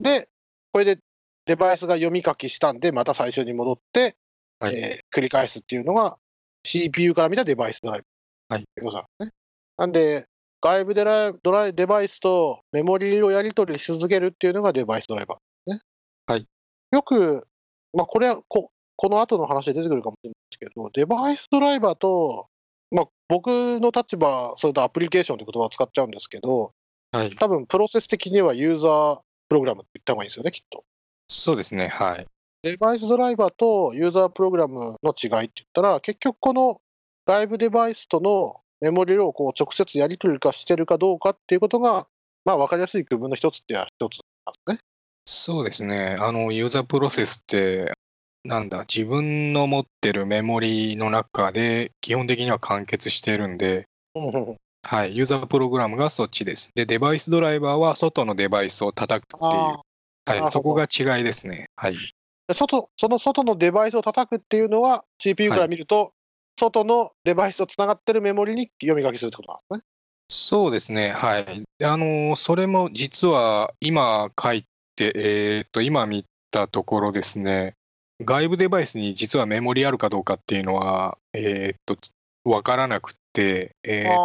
で、これでデバイスが読み書きしたんで、また最初に戻って、はいえー繰り返すっていうのが CPU から見たデバイスドライブ。はいってことなんですね。なんで、外部デライドライデバイスとメモリをやり取りし続けるっていうのがデバイスドライバーですね。はい。よく、まあ、これはこ、この後の話で出てくるかもしれないですけど、デバイスドライバーと、まあ、僕の立場、それとアプリケーションという言葉を使っちゃうんですけど、はい。多分プロセス的にはユーザープログラムって言った方がいいんですよね、きっと。そうですね。はい。デバイスドライバーとユーザープログラムの違いって言ったら、結局この外部デバイスとのメモリをこう直接やり取り化してるかどうかっていうことが、まあ分かりやすい区分の一つっては一つなんですね。そうですね。あの、ユーザープロセスって、なんだ、自分の持ってるメモリの中で基本的には完結してるんで、はい、ユーザープログラムがそっちです。で、デバイスドライバーは外のデバイスを叩くっていう、あはい、そこが違いですね。はい。で外その外のデバイスを叩くっていうのは CPU から見ると、外のデバイスとつながってるメモリに読み書きするってことなんですね。そうですね。はい。あの、それも実は今書いて、えーっと、今見たところですね、外部デバイスに実はメモリあるかどうかっていうのは、えーっと、わからなくて、えーっと、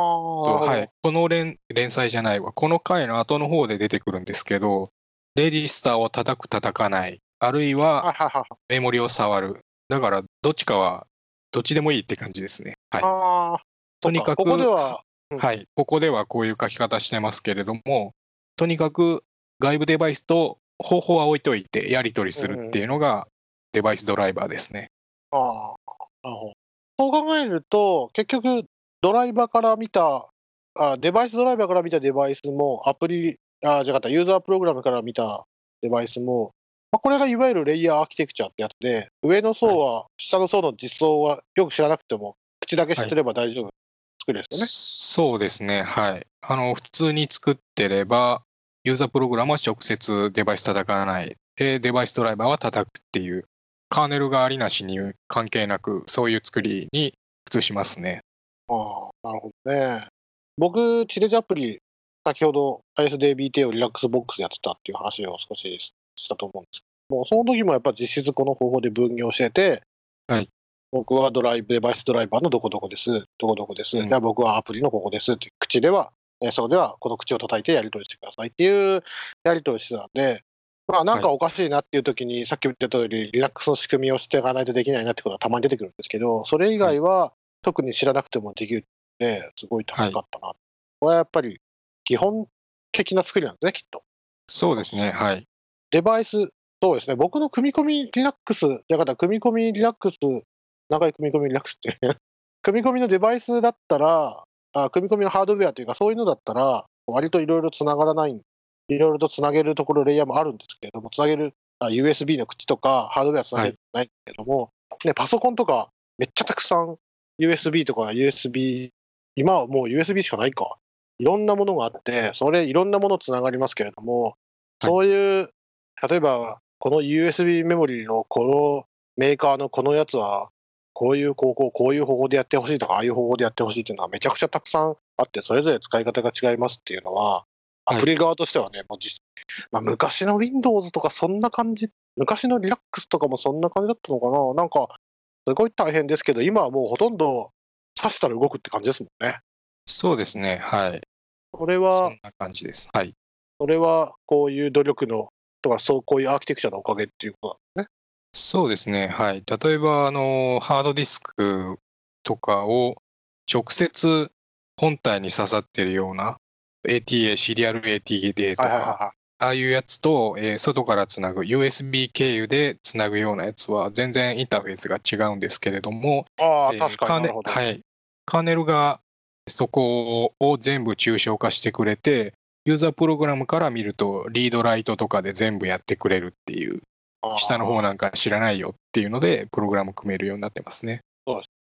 はい。この連連載じゃないわ。この回の後の方で出てくるんですけど、レジスターを叩く、叩かない、あるいは。メモリを触る。だから、どっちかは、どっちでもいいって感じですね。はい。とにかくここでは、うんはい。ここではこういう書き方してますけれども、とにかく外部デバイスと方法は置いといてやり取りするっていうのがデバイスドライバーですね。ああ、なるほど。そう考えると、結局、ドライバーから見た、あデバイスドライバーから見たデバイスも、アプリ、あ、じゃなかった、ユーザープログラムから見たデバイスも、まあ、これがいわゆるレイヤーアーキテクチャってやつで、上の層は、下の層の実装はよく知らなくても、口だけ知ってれば大丈夫、作るんですよね。そうですね。はい。あの、普通に作ってれば、ユーザープログラムは直接デバイス叩かない。で、デバイスドライバーは叩くっていう、カーネルがありなしに関係なく、そういう作りに普通しますね。ああ、なるほどね。僕、チレジアプリ、先ほど ISDB-T を Linux ボックスでやってたっていう話を少ししたと思うんですけども、その時もやっぱ実質この方法で分業してて、はい僕はドライブ、デバイスドライバーのどこどこです、どこどこです、うんじゃあ僕はアプリのここですって口では、えーそこではこの口を叩いてやり取りしてくださいっていうやり取りしてたんで、まあなんかおかしいなっていう時に、さっき言った通り、 Linux の仕組みを知っていかないとできないなってことはたまに出てくるんですけど、それ以外は特に知らなくてもできるって、すごい高かったな。これはやっぱり基本的な作りなんですね、きっと。そうですね。はい。デバイス、そうですね、僕の組み込みリラックス、だから組み込みリラックス、長い組み込みリラックスって、組み込みのデバイスだったら、あ組み込みのハードウェアというか、そういうのだったら、割といろいろつながらない、いろいろとつなげるところ、レイヤーもあるんですけれども、つなげるあ USB の口とか、ハードウェアつなげるないけれども、ね、パソコンとか、めっちゃたくさん USB とか USB、今はもう USB しかないか。いろんなものがあって、それいろんなものつながりますけれども、はいそういう、例えば、この USB メモリのこのメーカーのこのやつは、こういうこうこういう方法でやってほしいとか、ああいう方法でやってほしいっていうのはめちゃくちゃたくさんあって、それぞれ使い方が違いますっていうのは、はいアプリ側としてはね、もう実まあ、昔の Windows とかそんな感じ、昔の Linux とかもそんな感じだったのかな、なんか、すごい大変ですけど、今はもうほとんど刺したら動くって感じですもんね。そうですね。はい。それはそん、な感じです。はい。それはこういう努力の、とか、そうこういうアーキテクチャのおかげっていうことなんですね。そうですね。はい。例えば、あの、ハードディスクとかを直接本体に刺さってるような ATA、シリアル ATA とか、ああいうやつと、えー外からつなぐ USB 経由でつなぐようなやつは全然インターフェースが違うんですけれども、い。ああ、えー確かカーネに。はい。カーネルがそこを全部抽象化してくれて、ユーザープログラムから見ると、リードライトとかで全部やってくれるっていう、下の方なんか知らないよっていうので、プログラム組めるようになってますね。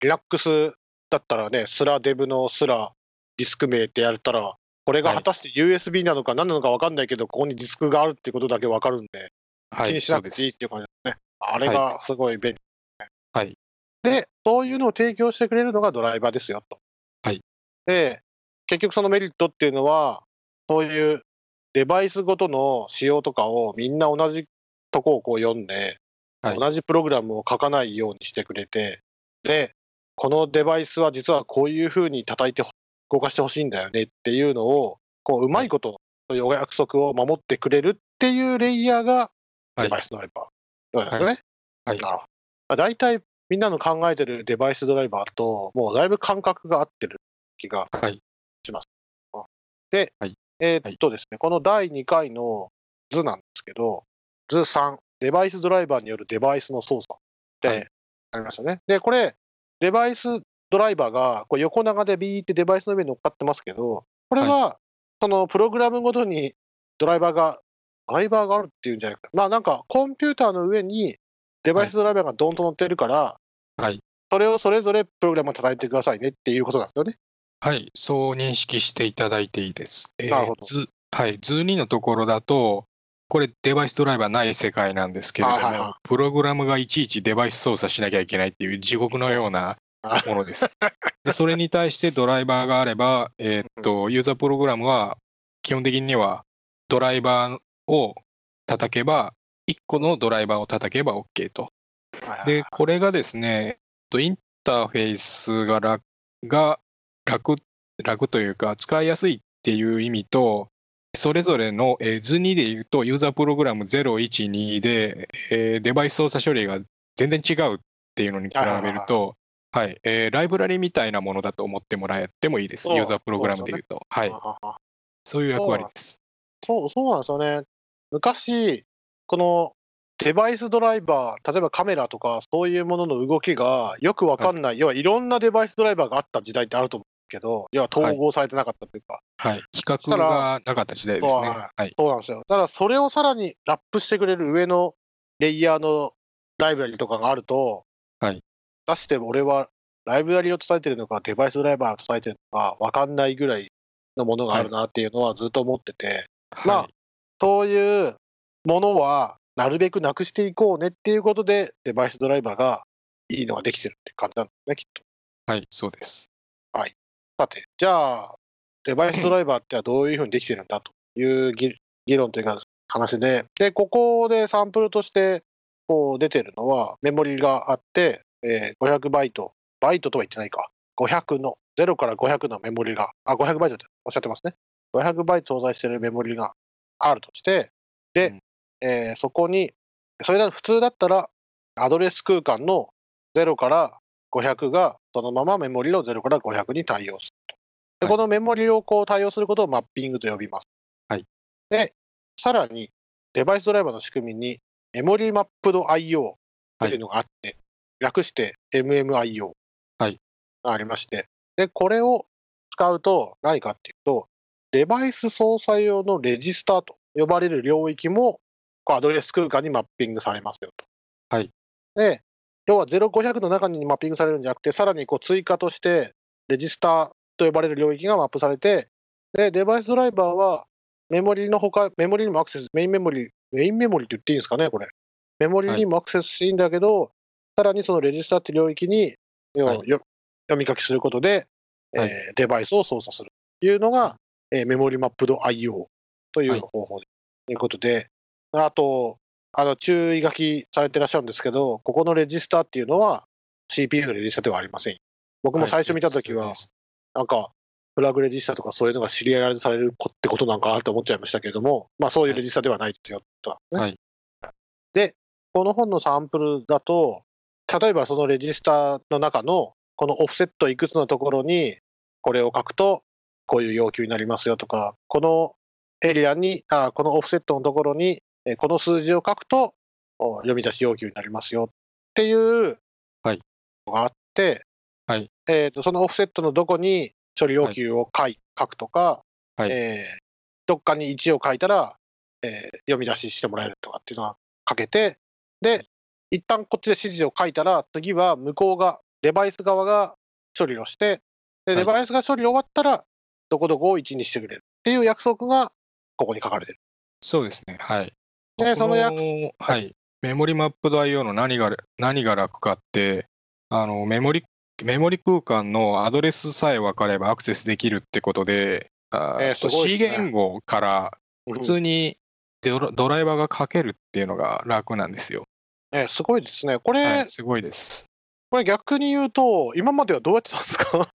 リラックスだったらね、スラデブのスラディスク名ってやったら、これが果たして USB なのか何なのか分かんないけど、ここにディスクがあるってことだけ分かるんで、はい、気にしなくていいって。いう感じですね。あれがすごい便利。はい。で、そういうのを提供してくれるのがドライバーですよと。はい。で、結局そのメリットっていうのは、そういうデバイスごとの仕様とかをみんな同じとこをこう読んで、はい同じプログラムを書かないようにしてくれて、で、このデバイスは実はこういうふうに叩いて動かしてほしいんだよねっていうのを、こう、うまいこと、そういうお約束を守ってくれるっていうレイヤーがはいデバイスドライバーなんですよね。はいなるほど。まあ大体みんなの考えてるデバイスドライバーと、もうだいぶ感覚が合ってる気がはい。します。で、はいえーっとですね、この第2回の図なんですけど、図3、デバイスドライバーによるデバイスの操作ってありましたね。で、これ、デバイスドライバーがこう横長でビーってデバイスの上に乗っかってますけど、これは、そのプログラムごとにドライバーが、ドライバーがあるっていうんじゃないか。まあなんか、コンピューターの上にデバイスドライバーがドンと乗ってるから、はい。それをそれぞれプログラムを叩いてくださいねっていうことなんですよね。はい。そう認識していただいていいです。えーなるほど図はい。図2のところだと、これデバイスドライバーない世界なんですけれども、はいはいはプログラムがいちいちデバイス操作しなきゃいけないっていう地獄のようなものです。でそれに対してドライバーがあれば、えーっと、ユーザープログラムは基本的にはドライバーを叩けば、1個のドライバーを叩けば OK と。で、これがですね、えっとインターフェースが楽が楽、楽というか、使いやすいっていう意味と、それぞれの、えー図2で言うと、ユーザープログラム0、1、2で、えーデバイス操作処理が全然違うっていうのに比べると、はい、えーライブラリみたいなものだと思ってもらえてもいいです。ユーザープログラムで言うと。はい。あああそういう役割です。そう、そうなんですよね。昔、このデバイスドライバー、例えばカメラとかそういうものの動きがよくわかんない、要はいろんなデバイスドライバーがあった時代ってあると思うけど、要は統合されてなかったというか、はい。比較がなかった時代ですね。そうははい。そうなんですよ。ただそれをさらにラップしてくれる上のレイヤーのライブラリとかがあると、はい。出して俺はライブラリを叩いてるのか、デバイスドライバーを叩いてるのか、わかんないぐらいのものがあるなっていうのはずっと思ってて、まあはいそういうものはなるべくなくしていこうねっていうことで、デバイスドライバーがいいのができてるって感じなんですね、きっと。はい、そうです。さて、じゃあ、デバイスドライバーってはどういうふうにできてるんだという議議論というか話で、で、ここでサンプルとしてこう出てるのは、メモリがあって、えー500バイト、バイトとは言ってないか、500の、0から500のメモリが、あ、500バイトっておっしゃってますね。500バイト搭載しているメモリがあるとして、で、うんえーそこに、それだ普通だったら、アドレス空間の0から500がそのままメモリの0から500に対応すると。で、はいこのメモリをこう対応することをマッピングと呼びます。はい。で、さらに、デバイスドライバーの仕組みに、メモリマップド IO というのがあって、略して MMIO はいがありまして、で、これを使うと何かっていうと、デバイス操作用のレジスターと呼ばれる領域も、アドレス空間にマッピングされますよと。はい。で、要は0500の中にマッピングされるんじゃなくて、さらにこう追加として、レジスターと呼ばれる領域がマップされて、で、デバイスドライバーは、メモリのほか、メモリにもアクセス、メインメモリ、メインメモリって言っていいんですかね、これ。メモリにもアクセスしていいんだけど、さらにそのレジスターって領域に、要ははい。よ読み書きすることで、はい。えーデバイスを操作するというのが、えーメモリマップド IO という方法で、ということで、あと、あの注意書きされてらっしゃるんですけど、ここのレジスターっていうのは CPU のレジスターではありません。僕も最初見たときは、なんか、フラグレジスターとかそういうのが知り合いされるこってことなんかなと思っちゃいましたけれども、まあそういうレジスターではないですよ、と、ねはい。で、この本のサンプルだと、例えばそのレジスターの中の、このオフセットいくつのところに、これを書くと、こういう要求になりますよとか、このエリアに、あこのオフセットのところに、えこの数字を書くと、お読み出し要求になりますよ。っていうはい。のがあって、はい。えーとそのオフセットのどこに処理要求を書い書くとか、はい。えーどっかに1を書いたら、えー読み出ししてもらえるとかっていうのは書けて、で、一旦こっちで指示を書いたら、次は向こうが、デバイス側が処理をして、ではいデバイスが処理終わったら、どこどこを1にしてくれるっていう約束がここに書かれてる。そうですね。はい。でそのこはい。メモリマップド IO の何が何が楽かって、あのメモリ、メモリ空間のアドレスさえ分かればアクセスできるってことで、あえーすごい C 言語から普通にドライバーが書けるっていうのが楽なんですよ。えーすごいですね。これ、はい、すごいです。これ逆に言うと、今まではどうやってたんですか？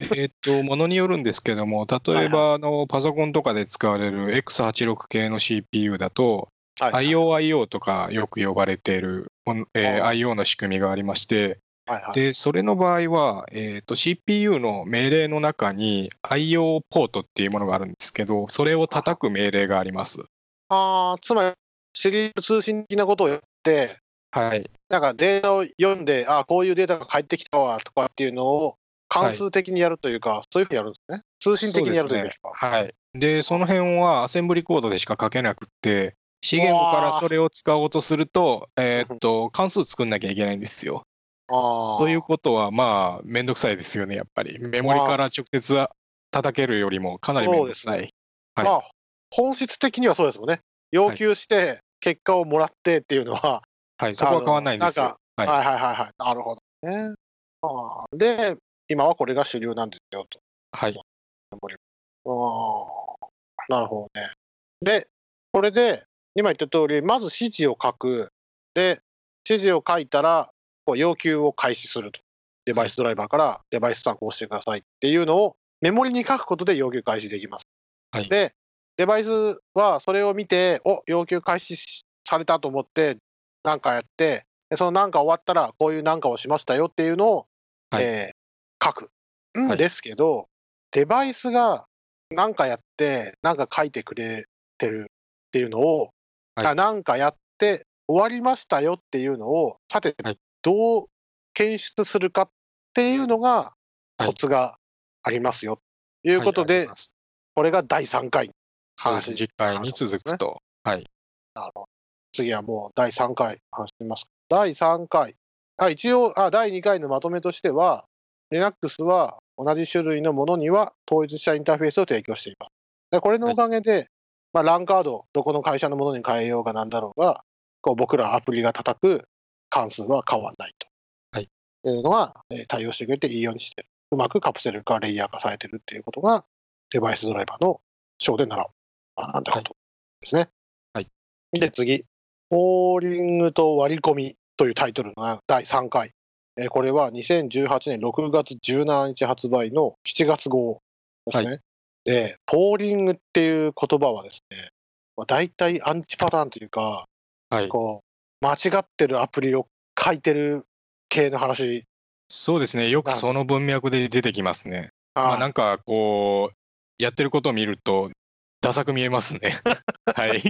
えっと、ものによるんですけども、例えば、あの、パソコンとかで使われる X86 系の CPU だと、はい IOIO とかよく呼ばれている、えーあ IO の仕組みがありまして、はいはい。で、それの場合は、えっと、CPU の命令の中に IO ポートっていうものがあるんですけど、それを叩く命令があります。あーつまり、シリーズ通信的なことをやって、はい。なんかデータを読んで、あーこういうデータが返ってきたわとかっていうのを関数的にやるというか、そういうふうにやるんですね。通信的にやるというか。はい。で、その辺はアセンブリコードでしか書けなくって、C 言語からそれを使おうとすると、えーっと、関数作んなきゃいけないんですよ。ということは、まあ、めんどくさいですよね、やっぱり。メモリから直接叩けるよりもかなりめんどくさい。はいまあ、本質的にはそうですもんね。要求して、結果をもらってっていうのは、はい、そこは変わらないんですよ。はい、はい。はいはいはいはい。なるほどね。で、今はこれが主流なんですよと。はい。あーなるほどね。で、これで、今言った通り、まず指示を書く。で、指示を書いたら、こう要求を開始すると。デバイスドライバーからデバイス参考をしてくださいっていうのをメモリに書くことで要求開始できます。はいで、デバイスはそれを見て、お要求開始しされたと思って、なんかやって、でそのなんか終わったら、こういうなんかをしましたよっていうのを、はい。えー書くんはいですけど、デバイスがなんかやって、なんか書いてくれてるっていうのを、はい。あなんかやって終わりましたよっていうのを、さてはい、どう検出するかっていうのがはい。コツがありますよ。ということで、これが第3回。そうです。次回に続くと。はい。なるほど次はもう第3回話してみます。第3回。あ一応あ、第2回のまとめとしては、Linux は同じ種類のものには統一したインターフェースを提供しています。でこれのおかげで、まあ、ランカード、どこの会社のものに変えようがなんだろうが、こう僕らアプリが叩く関数は変わらないと。はい。いうのが、えー対応してくれていいようにしてる。うまくカプセル化、レイヤー化されてるっていうことが、デバイスドライバーの章で習う。あなんてことですね。はい。で、次。ポーリングと割り込みというタイトルの第3回。えーこれは2018年6月17日発売の7月号ですね。で、ポーリングっていう言葉はですね、まあ、大体アンチパターンというか、はい。こう、間違ってるアプリを書いてる系の話。そうですね。よくその文脈で出てきますね。まあ、なんかこう、やってることを見ると、ダサく見えますね。はい。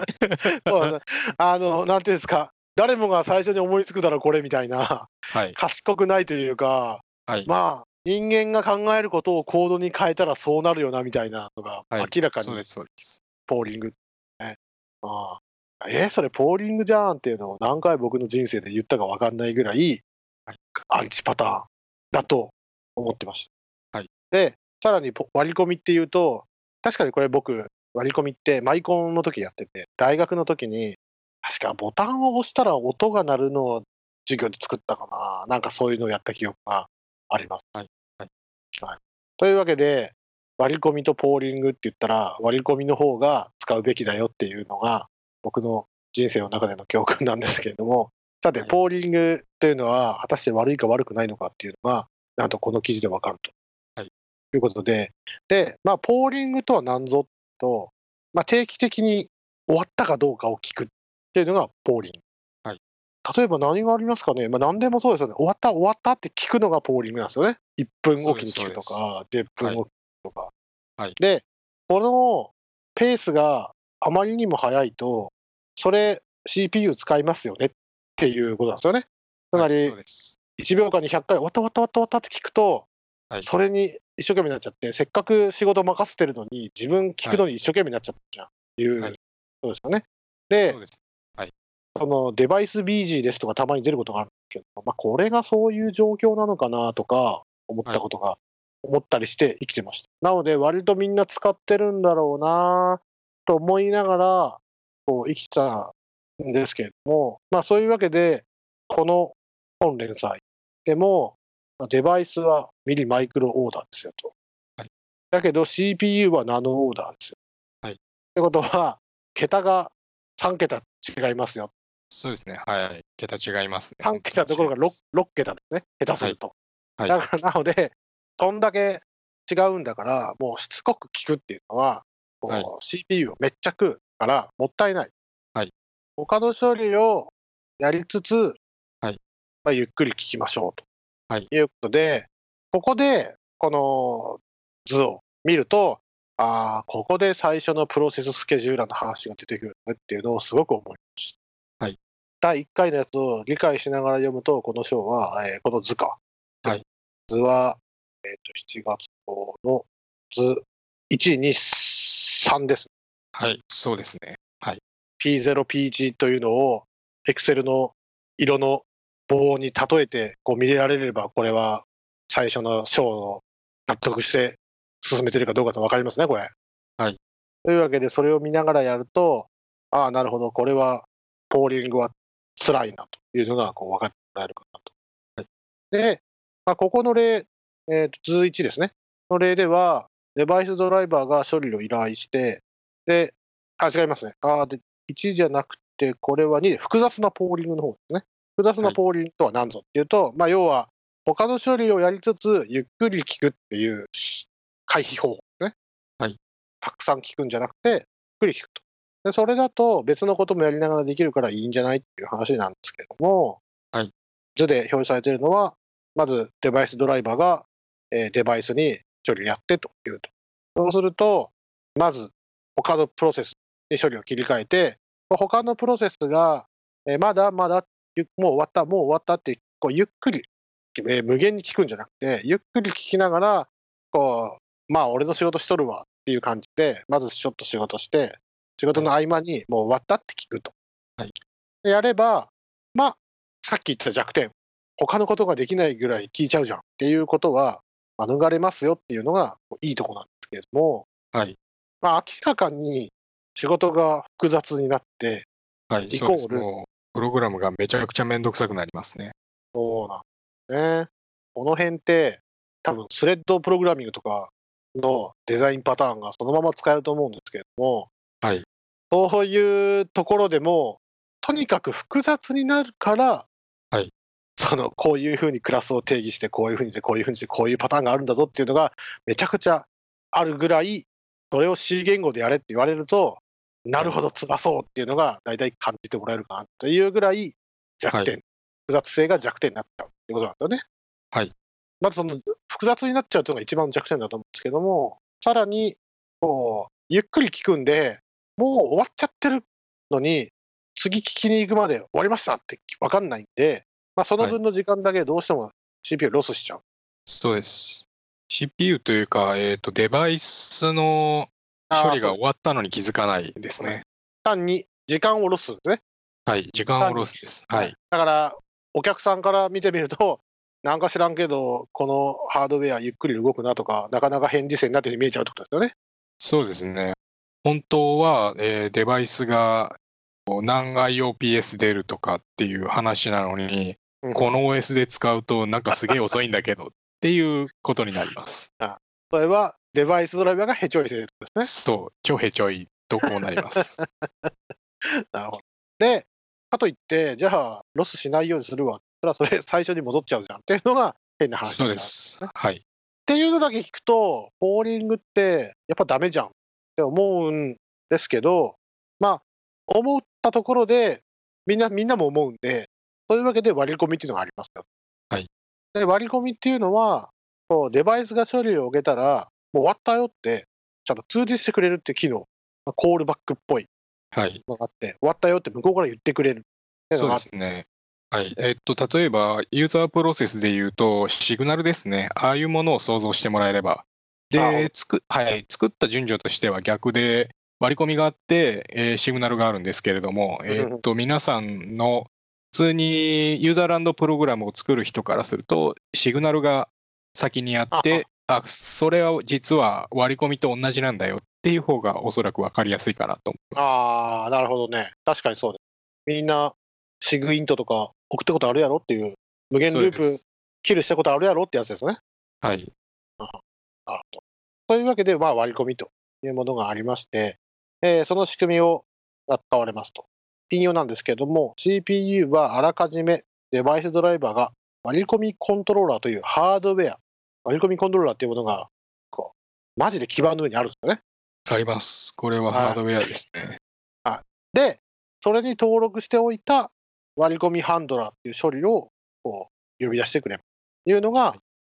そうですあの、なんていうんですか、誰もが最初に思いつくだろう、これみたいな、はい。賢くないというか、はい。まあ、人間が考えることをコードに変えたらそうなるよなみたいなのが、はい明らかにそうです、そうです。ポーリング、ね。ああえそれポーリングじゃんっていうのを何回僕の人生で言ったか分かんないぐらい、アンチパターンだと思ってました。はい、で、さらにポ割り込みっていうと、確かにこれ僕、割り込みってマイコンの時やってて、大学の時に、確かボタンを押したら音が鳴るのを授業で作ったかな。なんかそういうのをやった記憶があります。はいはいはいというわけで、割り込みとポーリングって言ったら、割り込みの方が使うべきだよっていうのが、僕の人生の中での教訓なんですけれども、さて、はいポーリングっていうのは、果たして悪いか悪くないのかっていうのが、なんとこの記事でわかると。はいいうことで、で、まあ、ポーリングとは何ぞと、まあ、定期的に終わったかどうかを聞くっていうのがポーリング。はい例えば何がありますかね、まあ、何でもそうですよね。終わった、終わったって聞くのがポーリングなんですよね。1分おきに聞くとか、10分おきとか。はいで、このペースがあまりにも速いと、それ CPU 使いますよねっていうことなんですよね。つまはいりそうです。1秒間に100回終わった終わった終わった終わったって聞くと、はいそれに一生懸命になっちゃって、せっかく仕事任せてるのに、自分聞くのに一生懸命になっちゃったじゃんっていう、はいそうですよね。でそう、です。そのデバイス BG ですとかたまに出ることがあるんですけど、まあ、これがそういう状況なのかなとか思ったことが、思ったりして生きてました。なので、割とみんな使ってるんだろうなと思いながら、こう生きてたんですけれども、まあそういうわけで、この本連載、でも、まあデバイスはミリマイクロオーダーですよと。はいだけど CPU はナノオーダーですよ。はいってことは、桁が3桁違いますよ。そうですね。はい。桁違いますね。3桁どころか 6, 6桁ですね。下手すると。はいだからなので、そんだけ違うんだから、もうしつこく聞くっていうのは、はい CPU をめっちゃ食うからもったいない。はい他の処理をやりつつ、はいまあ、ゆっくり聞きましょうと、はいい、うことで、ここでこの図を見ると、ああ、ここで最初のプロセススケジューラーの話が出てくるねっていうのをすごく思いました。はい第1回のやつを理解しながら読むと、この章は、えーこの図か。はい図は、えっ、と、7月号の図1、2、3です。はい。そうですね。P0、P1 というのを、Excel の色の棒に例えてこう見られれば、これは最初の章の納得して進めてるかどうかと分かりますね、これ。はい。というわけで、それを見ながらやると、ああ、なるほど、これはポーリングは辛いなというのがこう分かってもらえるかなと。はい、で、まあ、ここの例、えーと図1ですね。の例では、デバイスドライバーが処理を依頼して、で、あ、違いますね。あで1じゃなくて、これは2で、複雑なポーリングの方ですね。複雑なポーリングとは何ぞっていうと、まあ、要は、他の処理をやりつつ、ゆっくり聞くっていうし回避方法ですね。はい。たくさん聞くんじゃなくて、ゆっくり聞くと。でそれだと、別のこともやりながらできるからいいんじゃないっていう話なんですけども、はい。図で表示されているのは、まずデバイスドライバーが、えーデバイスに処理やってというと。そうすると、まず他のプロセスに処理を切り替えて、他のプロセスが、えーまだまだ、ゆもう終わった、もう終わったって、こうゆっくり、えー無限に聞くんじゃなくて、ゆっくり聞きながら、こう、まあ、俺の仕事しとるわっていう感じで、まずちょっと仕事して、仕事の合間にもう終わったって聞くと。はいでやれば、まあ、さっき言った弱点、他のことができないぐらい聞いちゃうじゃんっていうことは免れますよっていうのがいいとこなんですけれども、はい。まあ、明らかに仕事が複雑になって、はい。イコールプログラムがめちゃくちゃめんどくさくなりますね。そうなんね。この辺って、多分スレッドプログラミングとかのデザインパターンがそのまま使えると思うんですけれども、はい。そういうところでも、とにかく複雑になるから、はい。その、こういうふうにクラスを定義して、こういうふうにして、こういうふうにして、こういうパターンがあるんだぞっていうのが、めちゃくちゃあるぐらい、それを C 言語でやれって言われると、なるほど、辛そうっていうのが大体感じてもらえるかなというぐらい弱点、は複雑性が弱点になっちゃうっていうことなんですよね。はい。まずその複雑になっちゃうというのが一番の弱点だと思うんですけども、さらに、こう、ゆっくり聞くんで、もう終わっちゃってるのに、次聞きに行くまで終わりましたって分かんないんで、まあ、その分の時間だけどうしても CPU ロスしちゃう。そうです。CPU というか、えっ、と、デバイスの処理が終わったのに気づかないですね。単に時間をロスですね。はい。時間をロスです。はい。だから、お客さんから見てみると、なんか知らんけど、このハードウェアゆっくり動くなとか、なかなか返事しないなって見えちゃうってことですよね。そうですね。本当は、えーデバイスが何 IOPS 出るとかっていう話なのに、うんこの OS で使うとなんかすげえ遅いんだけどっていうことになります。それはデバイスドライバーがヘチョイしてるってことですそう、ちょへちょいとこうなります。ね。なるほど。で、かといって、じゃあ、ロスしないようにするわ。それはそれ最初に戻っちゃうじゃんっていうのが変な話そうです。はい。っていうのだけ聞くと、ポーリングってやっぱダメじゃんって思うんですけど、まあ、思ったところで、みんな、みんなも思うんで、そういうわけで割り込みっていうのがありますよ。はい。で、割り込みっていうのは、こうデバイスが処理を受けたら、もう終わったよって、ちゃんと通知してくれるっていう機能、まあコールバックっぽいはい。のがあって、終わったよって向こうから言ってくれるそうですね。はい。えっと、例えば、ユーザープロセスで言うと、シグナルですね。ああいうものを想像してもらえれば。で、つく、はい。作った順序としては逆で、割り込みがあって、えーシグナルがあるんですけれども、うんえっと、皆さんの、普通にユーザーランドプログラムを作る人からすると、シグナルが先にあって、あ、それは実は割り込みと同じなんだよっていう方がおそらくわかりやすいかなと思います。ああ、なるほどね。確かにそうです。みんな、シグイントとか送ったことあるやろっていう、無限ループキルしたことあるやろってやつですね。はい。なるほど。というわけで、まあ、割り込みというものがありまして、えーその仕組みをが使われますと。引用なんですけれども、CPU はあらかじめデバイスドライバーが割り込みコントローラーというハードウェア、割り込みコントローラーというものが、こう、マジで基盤の上にあるんですよね。あります。これははいハードウェアですね。で、それに登録しておいた割り込みハンドラーっていう処理をこう呼び出してくれるというのが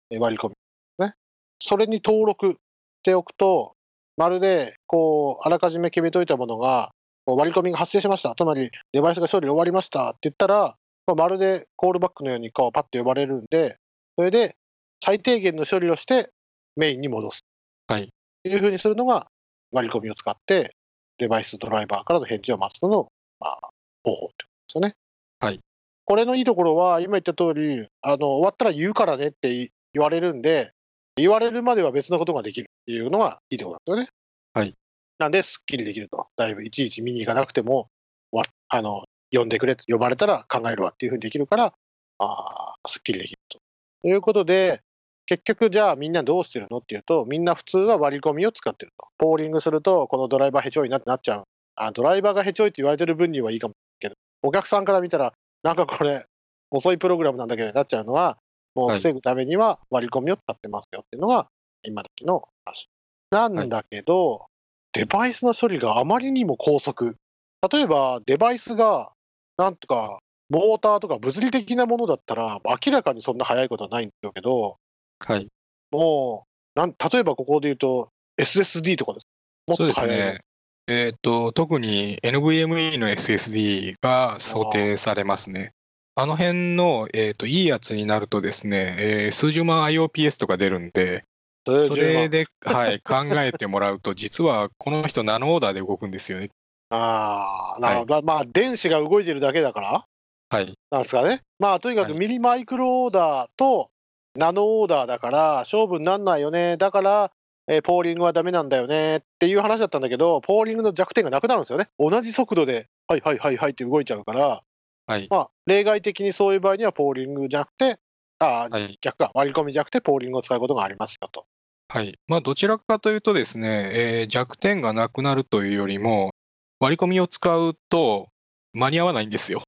えー割り込みですね。それに登録しておくと、まるでこうあらかじめ決めといたものが割り込みが発生しました、つまりデバイスが処理終わりましたって言ったら、まあまるでコールバックのようにこうパッと呼ばれるんで、それで最低限の処理をしてメインに戻す。はい。いうふうにするのが割り込みを使って、デバイスドライバーからの返事を待つのの、まあ、方法ってことですよね。はい。これのいいところは、今言った通り、あの、終わったら言うからねって言われるんで、言われるまでは別のことができるっていうのがいいところなんですよね。はい。なんで、すっきりできると。だいぶいちいち見に行かなくても、わあの、呼んでくれ、呼ばれたら考えるわっていうふうにできるから、あーすっきりできると。ということで、結局じゃあみんなどうしてるのっていうと、みんな普通は割り込みを使ってると。ポーリングすると、このドライバーヘチョイなってなっちゃう。あ、ドライバーがヘチョイって言われてる分にはいいかもしれないけど、お客さんから見たら、なんかこれ、遅いプログラムなんだけどなっちゃうのは、もうはい防ぐためには割り込みを使ってますよっていうのが、今時の話。なんだけど、デバイスの処理があまりにも高速。例えば、デバイスが、なんとか、モーターとか物理的なものだったら、明らかにそんな速いことはないんでしょうけど、はい。もう、なん例えばここで言うと、SSD とかです。もっそうですね。えっ、と、特に NVMe の SSD が想定されますね。あの辺の、えっ、と、いいやつになるとですね、えー数十万 IOPS とか出るんで、それで。で、はい、考えてもらうと、実はこの人ナノオーダーで動くんですよね。ああ、なるほど。まあ、電子が動いてるだけだから、はい。なんですかね。まあ、とにかくはいミリマイクロオーダーとナノオーダーだから、勝負になんないよね。だから、えーポーリングはダメなんだよねっていう話だったんだけど、ポーリングの弱点がなくなるんですよね。同じ速度で、はいはいはいはいって動いちゃうから、はい。まあ、例外的にそういう場合にはポーリングじゃなくて、あーはい。逆か、割り込みじゃなくてポーリングを使うことがありますよと。はい。まあ、どちらかというとですね、えー弱点がなくなるというよりも、割り込みを使うと間に合わないんですよ。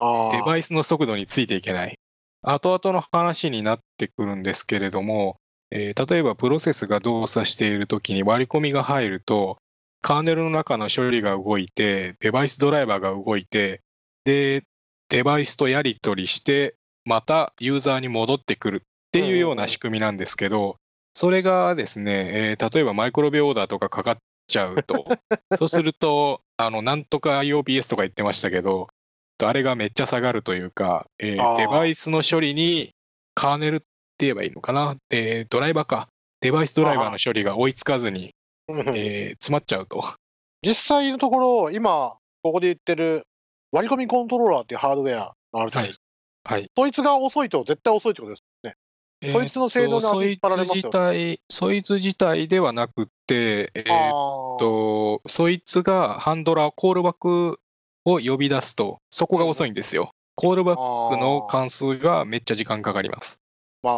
デバイスの速度についていけない。後々の話になってくるんですけれども、えー例えばプロセスが動作しているときに割り込みが入ると、カーネルの中の処理が動いて、デバイスドライバーが動いて、で、デバイスとやり取りして、またユーザーに戻ってくるっていうような仕組みなんですけど、それがですね、えー例えばマイクロビオーダーとかかかっちゃうと、そうすると、あの、なんとか IOPS とか言ってましたけど、あれがめっちゃ下がるというか、えーデバイスの処理にカーネルって言えばいいのかな、えードライバーか、デバイスドライバーの処理が追いつかずに、うんえー詰まっちゃうと。実際のところ、今、ここで言ってる割り込みコントローラーっていうハードウェアがあるじゃないですか。はい。そいつが遅いと絶対遅いってことですね。そいつの性能にえーとそい引っ張られますよつ自体、そいつ自体ではなくて、えーっと、そいつがハンドラー、コールバックを呼び出すと、そこが遅いんですよ。コールバックの関数がめっちゃ時間かかります。まあ、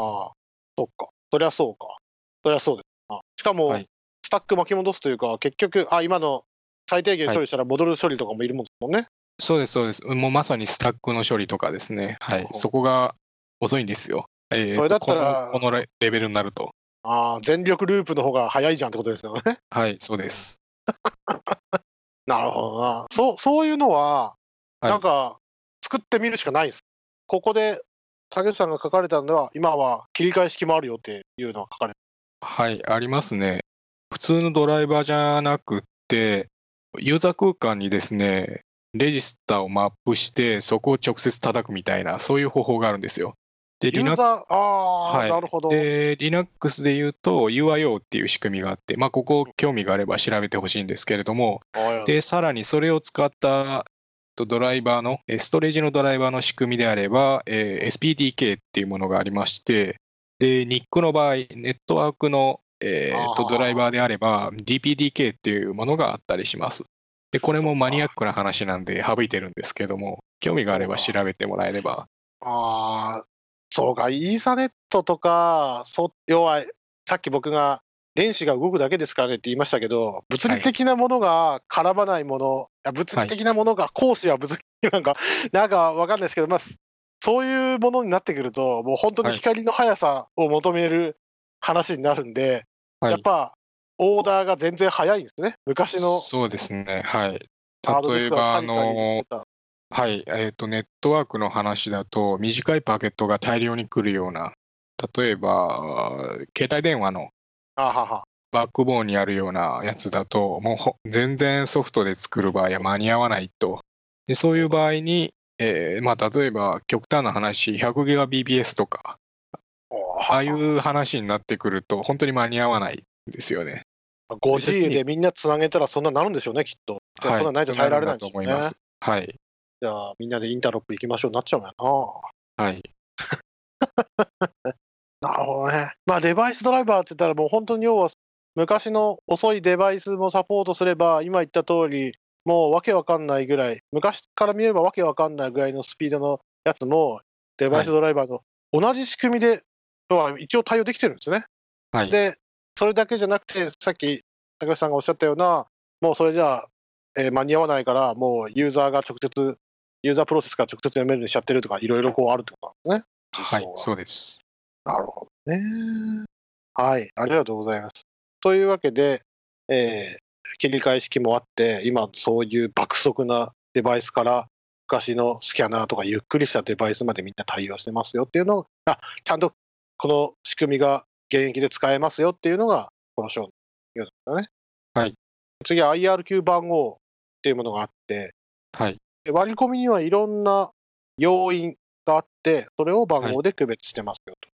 そっか。そりゃそうか。そりゃそうですな。しかも、はいスタック巻き戻すというか、結局、あ、今の最低限処理したら戻る処理とかもいるもんですもんね。そうです、そうです。もうまさにスタックの処理とかですね。はいそこが遅いんですよ。えーそれだったらこのこのレレベルになると。ああ、全力ループの方が早いじゃんってことですよね。はい、そうです。なるほどな。そう、そういうのは、はいなんか、作ってみるしかないです。ここで、竹内さんが書かれたのは、今は切り替え式もあるよっていうのが書かれてはい、ありますね。普通のドライバーじゃなくって、ユーザー空間にですね、レジスターをマップして、そこを直接叩くみたいな、そういう方法があるんですよ。で、ユー Linux ザー、ああ、はいなるほど。で、Linux で言うと UIO っていう仕組みがあって、まあ、ここ興味があれば調べてほしいんですけれども、はいで、さらにそれを使ったとドライバーの、えストレージのドライバーの仕組みであれば、えー SPDK っていうものがありまして、で、NIC の場合、ネットワークの、えーとドライバーであれば、DPDK っていうものがあったりします。で、これもマニアックな話なんで省いてるんですけども、興味があれば調べてもらえれば。ああ、そうか、イーサネットとか、そ要は、さっき僕が電子が動くだけですからねって言いましたけど、物理的なものが絡まないもの、いや物理的なものが、講師は物理 なんか、なんかわかんないですけど、まあ、そういうものになってくると、もう本当に光の速さを求める話になるんで、はいやっぱ、オーダーが全然早いんですね。昔のそうですね。はい。例えば、あのはい、えっ、と、ネットワークの話だと、短いパケットが大量に来るような、例えば、携帯電話の。バックボーンにあるようなやつだと、もうほ全然ソフトで作る場合は間に合わないと。でそういう場合に、えーまあ、例えば極端な話、100GBps とか、ああいう話になってくると、本当に間に合わないんですよね。5G でみんなつなげたらそんななるんでしょうね、きっと。でそんなないと耐えられない。と思います。はい。じゃあ、みんなでインターロップ行きましょうになっちゃうもんはい。な。なるほどね。まあ、デバイスドライバーって言ったら、もう本当に要は、昔の遅いデバイスもサポートすれば、今言った通り、もうわけわかんないぐらい、昔から見ればわけわかんないぐらいのスピードのやつも、デバイスドライバーの同じ仕組みで、要は一応対応できてるんですね。はい。で、それだけじゃなくて、さっき高橋さんがおっしゃったような、もうそれじゃあ、えー間に合わないから、もうユーザーが直接、ユーザープロセスから直接読めるようにしちゃってるとか、いろいろこうあるってことなんですね。はいそうです。なるほどね。はい、ありがとうございます。というわけで、えー切り替え式もあって、今、そういう爆速なデバイスから、昔のスキャナーとかゆっくりしたデバイスまでみんな対応してますよっていうのを、あちゃんとこの仕組みが現役で使えますよっていうのが、この章のニュースですね。はい。次は IRQ 番号っていうものがあって、はい。で割り込みにはいろんな要因があって、それを番号で区別してますよと。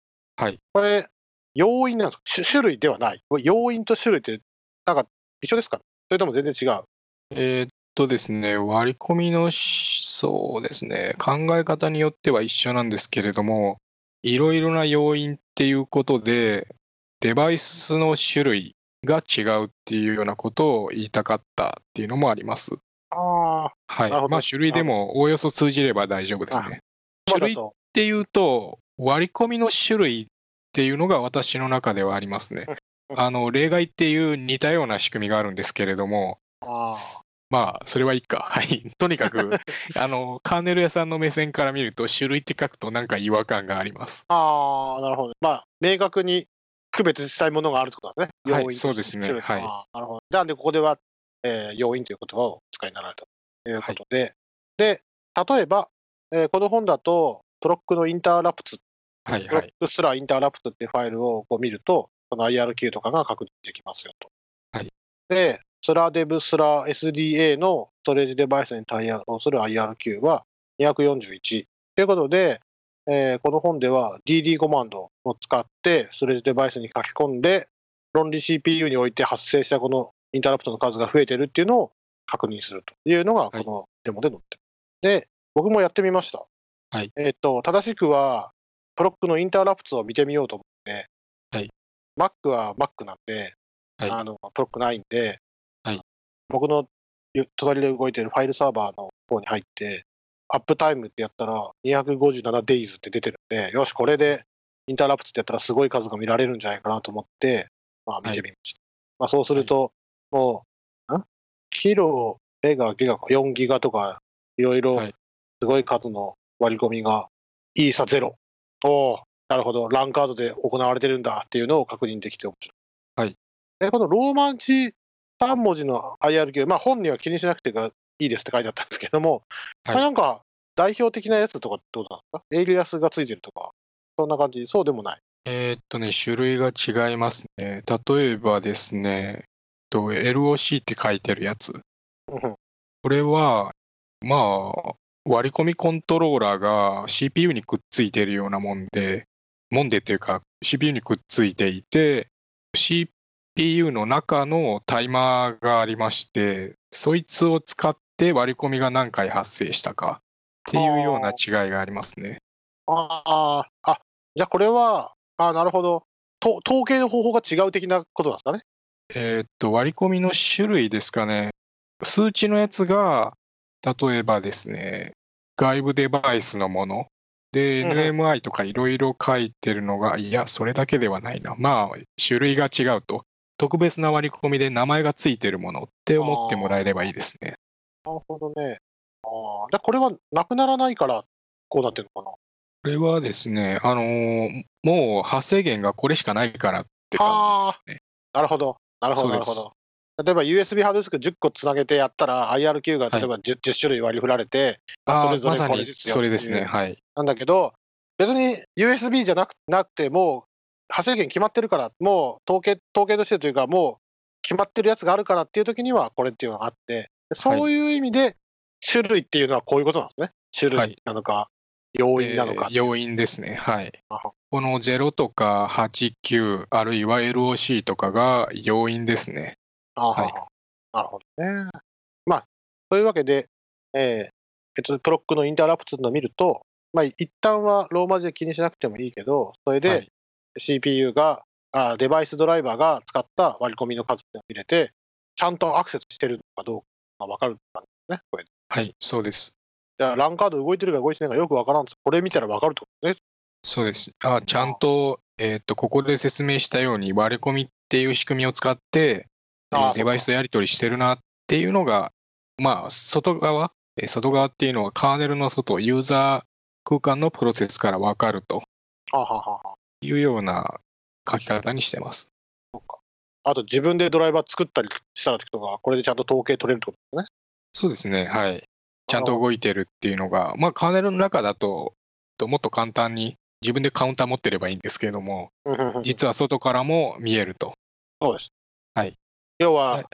はい。これ、要因なんですか？種種類ではない。要因と種類って、なんか一緒ですか？それとも全然違う？えーっとですね、割り込みのし、そうですね、考え方によっては一緒なんですけれども、いろいろな要因っていうことで、デバイスの種類が違うっていうようなことを言いたかったっていうのもあります。ああ、はい。まあ、種類でもおおよそ通じれば大丈夫ですね。種類っ。ていうと、割り込みの種類っていうのが私の中ではありますね。うんあの、例外っていう似たような仕組みがあるんですけれども、あまあ、それはいいか。はい。とにかく、あの、カーネル屋さんの目線から見ると、種類って書くとなんか違和感があります。あ、ああ、なるほど。まあ、明確に区別したいものがあるってことですね。はいそうですねはいなるほど。なんで、ここでは、えー要因という言葉をお使いになられたということで、で、例えば、えーこの本だと、トロックのインターラプツトロッはいはい。クスラーインターラプトっていうファイルをこう見ると、この IRQ とかが確認できますよと。はいで、スラデブスラ SDA のストレージデバイスに対応する IRQ は241。ということで、えーこの本では DD コマンドを使ってストレージデバイスに書き込んで、論理 CPU において発生したこのインターラプトの数が増えてるっていうのを確認するというのがこのデモで載ってる。で、僕もやってみました。はい。えっと、正しくは、プロックのインターラプツを見てみようと思って、はい、Mac は Mac なんで、はい。あのプロックないんで、はい。僕のゆ隣で動いてるファイルサーバーの方に入って、アップタイムってやったら 257days って出てるんで、よし、これでインターラプツってやったらすごい数が見られるんじゃないかなと思って、まあ見てみました。まあそうすると、もう、ん？キロ、メガ、ギガ、4ギガとか、いろいろはいすごい数の割り込みが、イーサゼロ。おお、なるほど、 LAN カードで行われてるんだっていうのを確認できて面白い。はい。で、このローマン字3文字の IRQ、まあ本には気にしなくてがいいですって書いてあったんですけども、はいこれなんか代表的なやつとかどうなんですかエイリアスがついてるとか、そんな感じ、そうでもない。えーっとね、種類が違いますね。例えばですね、と LOC って書いてるやつ。うんこれは、まあ、割り込みコントローラーが CPU にくっついているようなもんで、もんでっていうか CPU にくっついていて、CPU の中のタイマーがありまして、そいつを使って割り込みが何回発生したかっていうような違いがありますね。ああ、あ、じゃあこれは、あなるほど。と統計の方法が違う的なことなんですかね。えーっと、割り込みの種類ですかね。数値のやつが、例えばですね、外部デバイスのもので、NMI とかいろいろ書いてるのが、いや、それだけではないな。まあ、種類が違うと。特別な割り込みで名前がついてるものって思ってもらえればいいですね。なるほどね。ああ、じゃあこれはなくならないから、こうなってるのかな？これはですね、あのーもう発生源がこれしかないからって感じですね。なるほど。なるほど、なるほど。例えば USB ハードディスク10個つなげてやったら IRQ がはい例えば 10,、10種類割り振られて、それぞれこれですよそれですね。はい。なんだけど、別に USB じゃなくなくて、もう派生源決まってるから、もう統計統計としてというか、もう決まってるやつがあるからっていう時には、これっていうのがあって、そういう意味で、種類っていうのはこういうことなんですね。種類なのか、要因なのかえー。要因ですね。はい。この0とか8、9、あるいは LOC とかが要因ですね。あははいはなるほどね。まあ、というわけで、えーえっと、プロックのインターラプツのを見ると、まあ、一旦はローマ字で気にしなくてもいいけど、それではい CPU が、あデバイスドライバーが使った割り込みの数のを入れて、ちゃんとアクセスしてるのかどうかが分かるって感じですね、これ。はい、そうです。じゃあ、ランカード動いてるか動いてないかよく分からんと、これ見たら分かるってことね。そうです。あちゃんと、えっ、と、ここで説明したように割り込みっていう仕組みを使って、えーあーデバイスとやり取りしてるなっていうのが、まあ、外側、えー外側っていうのはカーネルの外、ユーザー空間のプロセスから分かるというような書き方にしてます。あと、自分でドライバー作ったりしたらとか、これでちゃんと統計取れるってことですね。そうですね、はい。ちゃんと動いてるっていうのが、まあ、カーネルの中だと、ともっと簡単に自分でカウンター持ってればいいんですけれども、実は外からも見えると。そうです。はい。要はいは、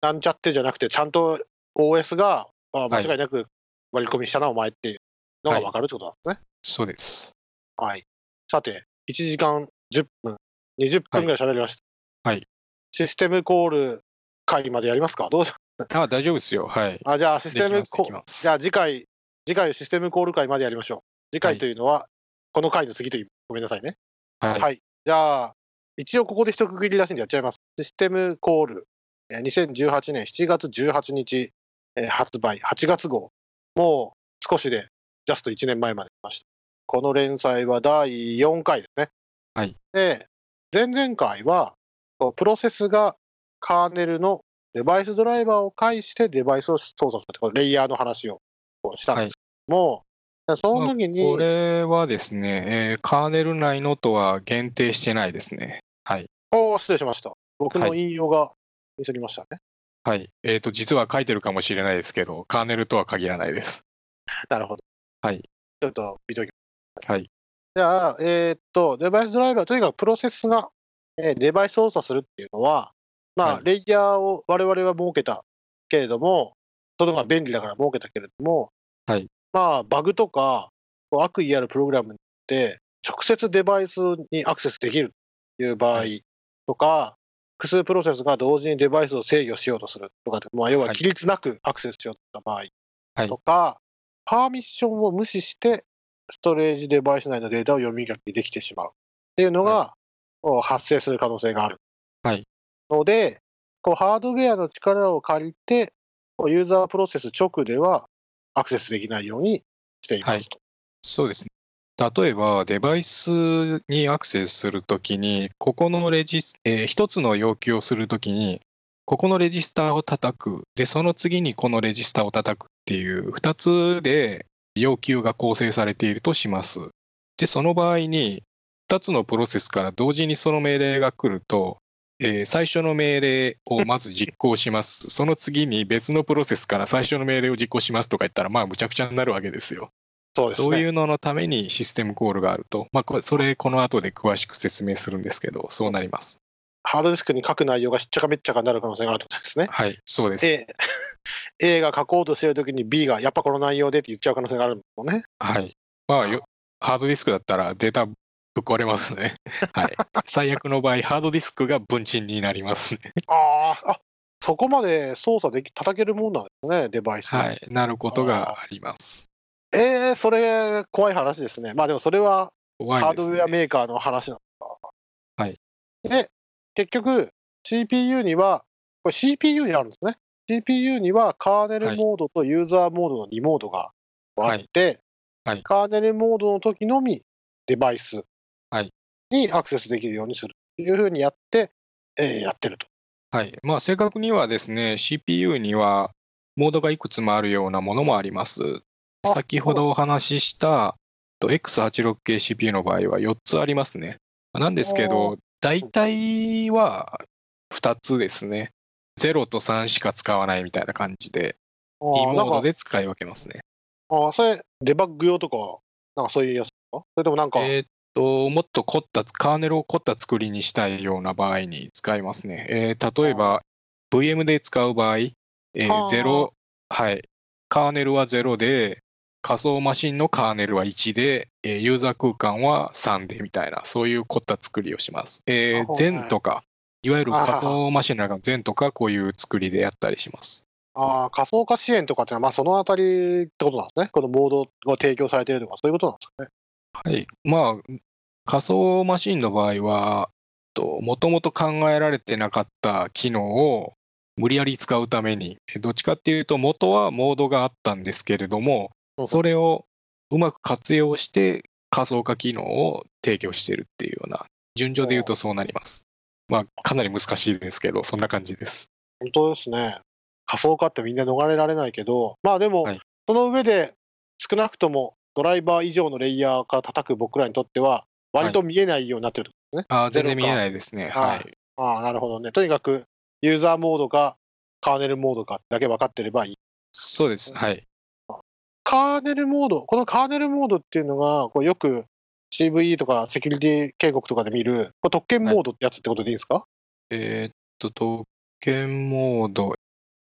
なんちゃってじゃなくて、ちゃんと OS があ間はい違いなく割り込みしたな、お前っていうのが分かるってことなんですね。そうです。はい。さて、1時間10分、20分ぐらい喋りました。はい。システムコール会までやりますか？どうしあ大丈夫ですよ。はい。あ、じゃあ、システムコきます。じゃあ次回、次回システムコール会までやりましょう。次回というのは、この回の次という、ごめんなさいね。はい。はい。じゃあ、一応ここで一区切り出しんでやっちゃいます。システムコール、えー2018年7月18日、えー発売、8月号。もう少しで、ジャスト1年前まで来ました。この連載は第4回ですね。はい。で、前々回は、プロセスがカーネルのデバイスドライバーを介してデバイスを操作するこのレイヤーの話をしたんですけども、その時に、これはですね、えーカーネル内のとは限定してないですね。はい。おー失礼しました。僕のはい引用がミスりましたね。はい。えっ、と、実は書いてるかもしれないですけど、カーネルとは限らないです。なるほど。はい。ちょっと見ときます。はい。じゃあ、えーっと、デバイスドライバー、とにかくプロセスが、えーデバイス操作するっていうのは、まあ、はい。レイヤーを我々は設けたけれども、その方が便利だから設けたけれども、はい。まあ、バグとか、悪意あるプログラムで、直接デバイスにアクセスできるという場合はとか、複数プロセスが同時にデバイスを制御しようとするとかで、まあ、要ははい。規律なくアクセスしようとした場合はい。とか、パーミッションを無視して、ストレージデバイス内のデータを読み書きできてしまうっていうのが、こう発生する可能性がある。はいので、こうハードウェアの力を借りて、ユーザープロセス直ではアクセスできないようにしていますと。そうですね。例えば、デバイスにアクセスするときに、ここのレジス、えー一つの要求をするときに、ここのレジスターを叩く。で、その次にこのレジスターを叩くっていう、二つで要求が構成されているとします。で、その場合に、二つのプロセスから同時にその命令が来ると、えー最初の命令をまず実行します。その次に別のプロセスから最初の命令を実行しますとか言ったら、まあ、むちゃくちゃになるわけですよ。そうですね。そういうののためにシステムコールがあると。まあ、それ、この後で詳しく説明するんですけど、そうなります。ハードディスクに書く内容がしっちゃかめっちゃかになる可能性があるってことですね。はい、そうです。A, A が書こうとしてるときに B がやっぱこの内容でって言っちゃう可能性があるんですよね。はい。まあよ、ハードディスクだったらデータぶっ壊れますね。はい。最悪の場合、ハードディスクが分鎮になりますね。ああ、あそこまで操作でき、叩けるもんなんですね、デバイス。はい。なることがあります。えー、それ、怖い話ですね。まあでもそれはハー。ドウェアメーカーの話なんですか。はい。で、結局、CPU には、これ CPU にあるんですね。CPU にはカーネルモードとユーザーモードの2モードがあって、はいカーネルモードの時のみデバイスはいにアクセスできるようにするというふうにやって、えーやってると。はい。まあ、正確にはですね、CPU にはモードがいくつもあるようなものもあります。あ先ほどお話ししたと X86 系 CPU の場合は4つありますね。なんですけど、大体は2つですね。0と3しか使わないみたいな感じで、あ E モードで使い分けますね。あーそれ、デバッグ用とか、なんかそういうやつか？それともなんか、えと、もっと凝った、カーネルを凝った作りにしたいような場合に使いますね。えー例えば、VM で使う場合、えーはあ0、はい。カーネルは0で、仮想マシンのカーネルは1で、えーユーザー空間は3でみたいな、そういう凝った作りをします。えー、全とか、いわゆる仮想マシンの中の全とか、こういう作りでやったりします。あー仮想化支援とかってのは、まあ、そのあたりってことなんですね。このモードが提供されているとか、そういうことなんですかね。はい。まあ、仮想マシンの場合は、もともと考えられてなかった機能を無理やり使うために、どっちかっていうと元はモードがあったんですけれどもう、んそれをうまく活用して仮想化機能を提供しているっていうような、順序で言うとそうなります。まあ、かなり難しいですけど、そんな感じです。本当ですね。仮想化ってみんな逃れられないけど、まあでも、はいその上で少なくともドライバー以上のレイヤーから叩く僕らにとっては、割と見えないようになってるってことですね。あー全然見えないですね。はいはい。ああ、なるほどね。とにかく、ユーザーモードか、カーネルモードかだけ分かってればいい。そうです。はい。カーネルモード、このカーネルモードっていうのが、こうよく CVE とかセキュリティ警告とかで見る、これ特権モードってやつってことでいいんですか、えーっと、特権モード、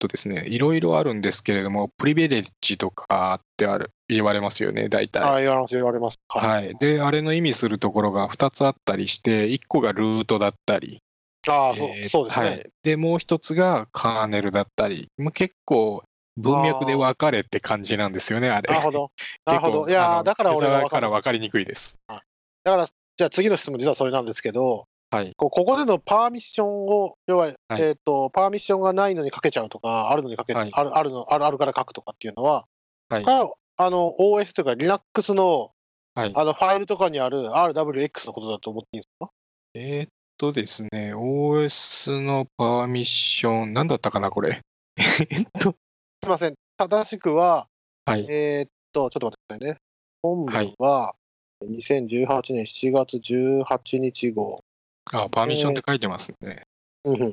とですね、いろいろあるんですけれども、プリベレッジとかってある言われますよね、大体。ああ、言われます、言われます。はい。はい。で、あれの意味するところが2つあったりして、1個がルートだったり、ああ、そうえーそうですね。はい。で、もう1つがカーネルだったり、まあ、結構文脈で分かれって感じなんですよね、あれ。なるほど。なるほど。いやーだから俺ユーザーが分かる。から分かりにくいです。だから、じゃあ次の質問、実はそれなんですけど、はい。こうここでのパーミッションを、要は、はいえっ、と、パーミッションがないのにかけちゃうとか、あるのにかけ、はいあるあるのあるあるから書くとかっていうのは、はいがあの OS というか Linux のはい。あのファイルとかにある RWX のことだと思っていいんですか？えーっとですね、OS のパーミッション、なんだったかな、これ。えーっと、すみません。正しくは、はい。えーっと、ちょっと待ってくださいね。本文は、2018年7月18日号。あ、パーミッションって書いてますね。うんうん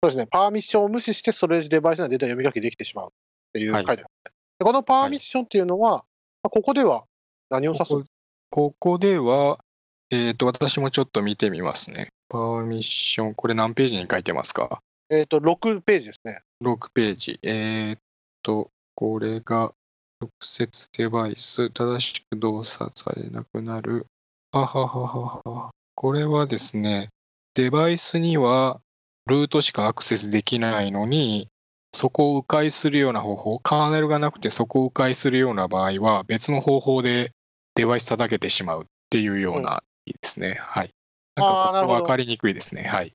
そうですね。パーミッションを無視してストレージデバイスにはデータ読み書きできてしまうっていう書はいいてある、でこのパーミッションっていうのは、まあここでは何を指す？ここここでは、えーっと、私もちょっと見てみますね。パーミッション、これ何ページに書いてますか？えーっと、6ページですね。?6 ページ。えーっと、これが、直接デバイス、正しく動作されなくなる。ははははは。これはですね、デバイスにはルートしかアクセスできないのに、そこを迂回するような方法、カーネルがなくてそこを迂回するような場合は、別の方法でデバイス叩けてしまうっていうようなですね。はい。なんかここ分かりにくいですね。はい。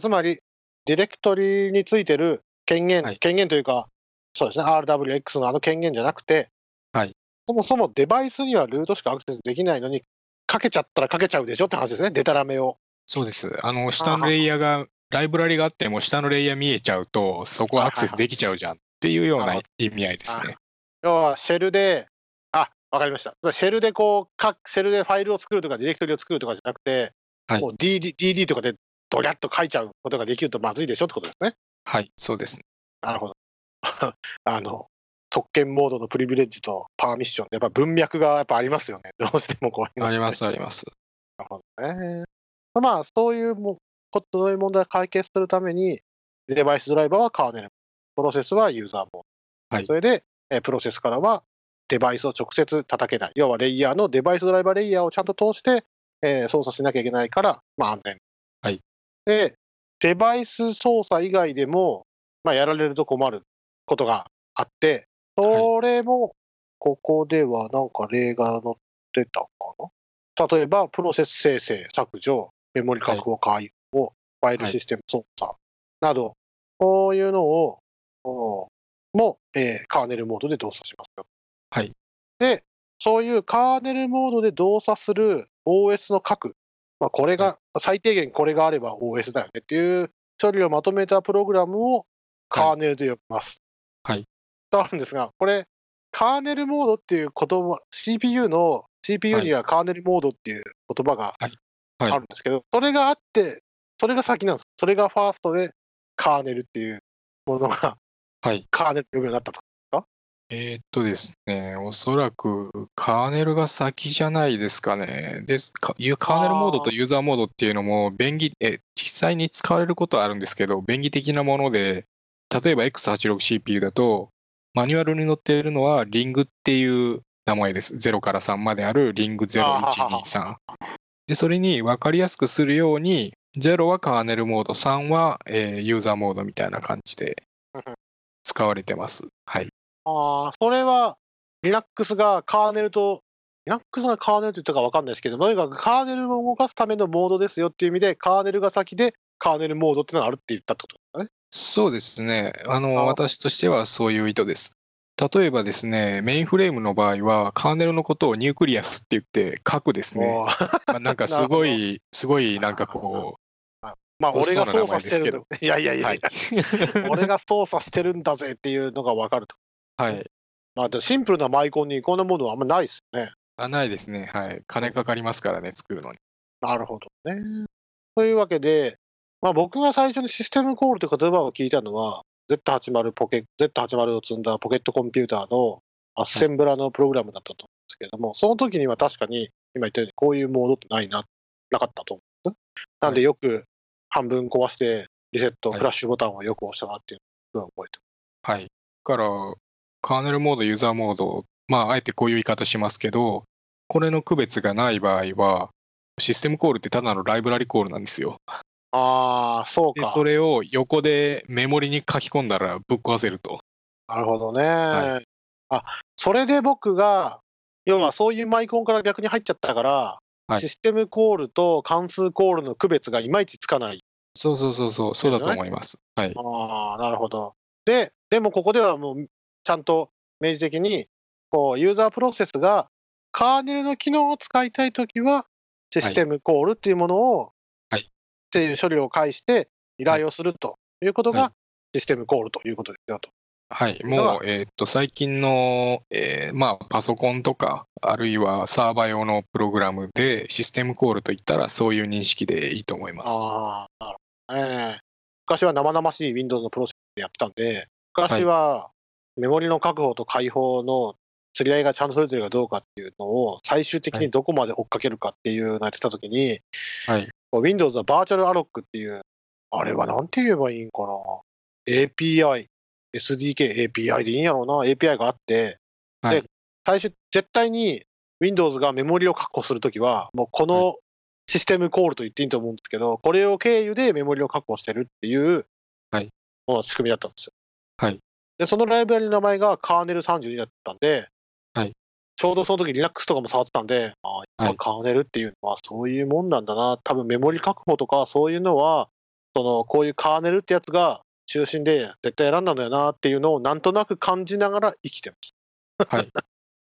つまり、ディレクトリについてる権限、はい権限というか、そうですね、RWX のあの権限じゃなくて、はいそもそもデバイスにはルートしかアクセスできないのに、かけちゃったらかけちゃうでしょって話ですね、デタラメを。そうです。あの、下のレイヤーが、ライブラリがあっても下のレイヤー見えちゃうと、そこアクセスできちゃうじゃんっていうような意味合いですね。要は、シェルで、あ、わかりました。シェルでこう、かシェルでファイルを作るとか、ディレクトリを作るとかじゃなくて、はいこう DD, DD とかでドリャッと書いちゃうことができるとまずいでしょってことですね。はい、そうですね。なるほど。あの、特権モードのプリビレッジとパーミッションやっぱ文脈がやっぱありますよね。どうしてもこういうのあります、あります。なるほどね。まあ、そういうもことそういう問題を解決するために、デバイスドライバーはカーネル、プロセスはユーザーモード。はいそれで、えープロセスからはデバイスを直接叩けない。要はレイヤーのデバイスドライバーレイヤーをちゃんと通して、えー操作しなきゃいけないから、まあ安全。はい。で、デバイス操作以外でも、まあやられると困ることがあって、それも、ここではなんか例が載ってたかな？例えば、プロセス生成、削除、メモリ確保、開放、ファイルシステム操作など、こういうのを、おも、えーカーネルモードで動作しますよ。はい。で、そういうカーネルモードで動作する OS の核、まあ、これが、最低限これがあれば OS だよねっていう処理をまとめたプログラムをカーネルで呼びます。はい。とあるんですが、これ、カーネルモードっていう言葉、CPU の、CPU にはカーネルモードっていう言葉がはいあるんですけど、それがあって、それが先なんです。それがファーストでカーネルっていうものがはい。カーネルって呼ぶようになったと。えーっとですね、おそらくカーネルが先じゃないですかね。ですカーネルモードとユーザーモードっていうのも便宜、え実際に使われることはあるんですけど、便宜的なもので、例えば X86CPU だと、マニュアルに載っているのはリングっていう名前です。0から3まであるリング0123。で、それに分かりやすくするように、0はカーネルモード、3は、えーユーザーモードみたいな感じで使われてます。はい。ああ、それは Linux がカーネルと、Linux がカーネルって言ったか分かんないですけど、とにかくカーネルを動かすためのモードですよっていう意味で、カーネルが先でカーネルモードっていうのがあるって言ったってことですかね。そうですね。あの、あ私としてはそういう意図です。例えばですね、メインフレームの場合は、カーネルのことを nucleus って言って書くですね。まあ、なんかすごい、すごいなんかこまあ、俺が操作してる。いやいやう、いやはい。俺が操作してるんだぜっていうのが分かると。はい。まあ、でシンプルなマイコンにこんなものはあんまないですよね。あ、ないですね。はい。金かかりますからね、作るのに。なるほどね。というわけで、まあ、僕が最初にシステムコールという言葉を聞いたのは、Z80 ポケ Z80 を積んだポケットコンピューターのアッセンブラのプログラムだったと思うんですけども、その時には確かに、今言ったようにこういうモードってないな、なかったと思うんです。なんでよく半分壊して、リセット、はいフラッシュボタンをよく押したなっていうのを覚えてはい。だから、カーネルモード、ユーザーモード、まあ、あえてこういう言い方しますけど、これの区別がない場合は、システムコールってただのライブラリコールなんですよ。ああ、そうで、か。それを横でメモリに書き込んだらぶっ壊せると。なるほどね。はあ、それで僕が、要はそういうマイコンから逆に入っちゃったから、はいシステムコールと関数コールの区別がいまいちつかない。そうそうそうそう、そうだと思います。はい。ああ、なるほど。で、でもここではもう、ちゃんと明示的に、こう、ユーザープロセスがカーネルの機能を使いたいときは、システムコールっていうものを、はいっていう処理を介して依頼をするということはが、システムコールということですよと。はい。もう、えーっと、最近の、えーまあ、パソコンとか、あるいはサーバー用のプログラムでシステムコールといったら、そういう認識でいいと思います。ああ、なるほどね。昔は生々しい Windows のプロセスでやってたんで、昔はメモリの確保と開放の釣り合いがちゃんと取れてるかどうかっていうのを最終的にどこまで追っかけるかっていうのをやってたときに、はい。Windows はバーチャルアロックっていう、あれはなんて言えばいいんかな？API、SDK、API でいいんやろうな？API があって、はい。最初、絶対に Windows がメモリを確保するときは、もうこのシステムコールと言っていいと思うんですけど、これを経由でメモリを確保してるっていう、はい仕組みだったんですよ。はい。で、そのライブラリの名前がカーネル32だったんで、はい。ちょうどその時 Linux とかも触ってたんで、ああ、はいカーネルっていうのはそういうもんなんだな。多分メモリ確保とかそういうのは、その、こういうカーネルってやつが中心で絶対選んだんだよなっていうのをなんとなく感じながら生きてます。はい。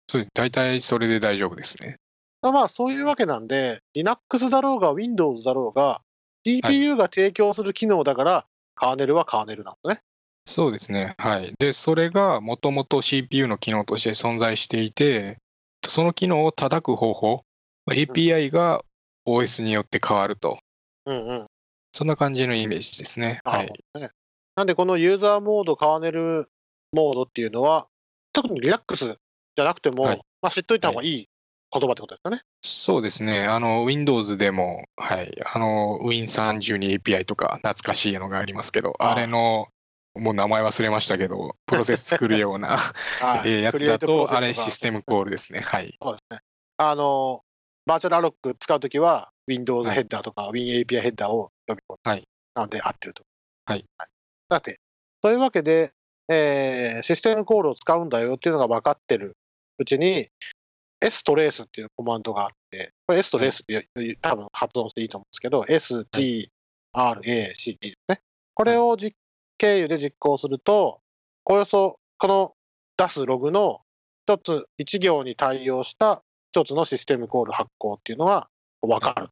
そうです。大体それで大丈夫ですね。まあそういうわけなんで、Linux だろうが Windows だろうが、CPU が提供する機能だから、カーネルはカーネルなんですね。そうですね。はい。で、それがもともと CPU の機能として存在していて、その機能を叩く方法、まあ API が OS によって変わると。うんうん。そんな感じのイメージですね。はいなんでこのユーザーモード、カーネルモードっていうのは、特に Linux じゃなくても、はいまあ知っといた方がいい言葉ってことですよね。そうですね。あの、Windows でも、はい。あの、Win32 API とか懐かしいのがありますけど、ああれの、もう名前忘れましたけど、プロセス作るような はいえーやつだと、あれシステムコール。ルですね。はい。そうですね。あの、バーチャルアロック使うときは、Windows ヘッダーとか WinAPI ヘッダーを呼び込む。はい。なので合ってると。はい。さて、というわけで、えーシステムコールを使うんだよっていうのが分かってるうちに、S トレースっていうコマンドがあって、これ S トレースっていう多分発音していいと思うんですけど、S、T、R、A、C、D ですね。これを実経由で実行すると、およそこの出すログの一つ、一行に対応した一つのシステムコール発行っていうのが分かる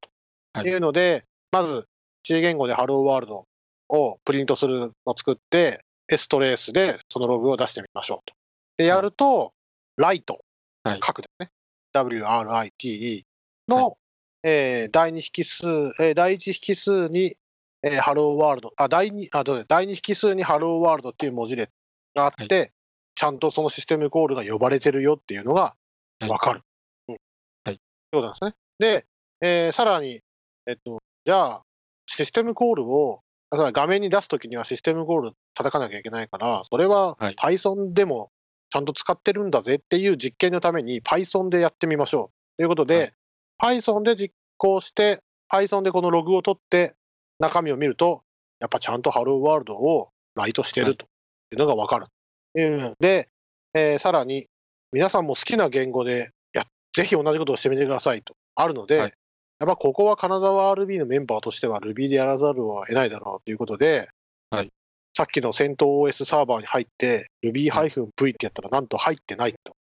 はい。というので、まず C 言語でハローワールドをプリントするのを作って、S トレースでそのログを出してみましょうと。で、やると、ライト、はい。書くですね。WRITE の、はえー第二引数、えー第一引数に、えーハローワールド、あ、第二、あ、どうぞ第二引数にハローワールドっていう文字列があって、ちゃんとそのシステムコールが呼ばれてるよっていうのがはいわかる。うん。はい。そうなんですね。で、えーさらに、えっと、じゃあ、システムコールを、画面に出すときにはシステムコール叩かなきゃいけないから、それははい Python でもちゃんと使ってるんだぜっていう実験のために Python でやってみましょうということで、Python で実行して、Python でこのログを取って中身を見ると、やっぱちゃんと Hello World をライトしてると。い。うのがわかる。うん。で、えーさらに、皆さんも好きな言語でや、ぜひ同じことをしてみてくださいと。あるので、はい。やっぱここは金沢 RB のメンバーとしては Ruby でやらざるを得ないだろうということで、はい。さっきの戦闘 OS サーバーに入って、Ruby-V ってやったらなんと入ってないと。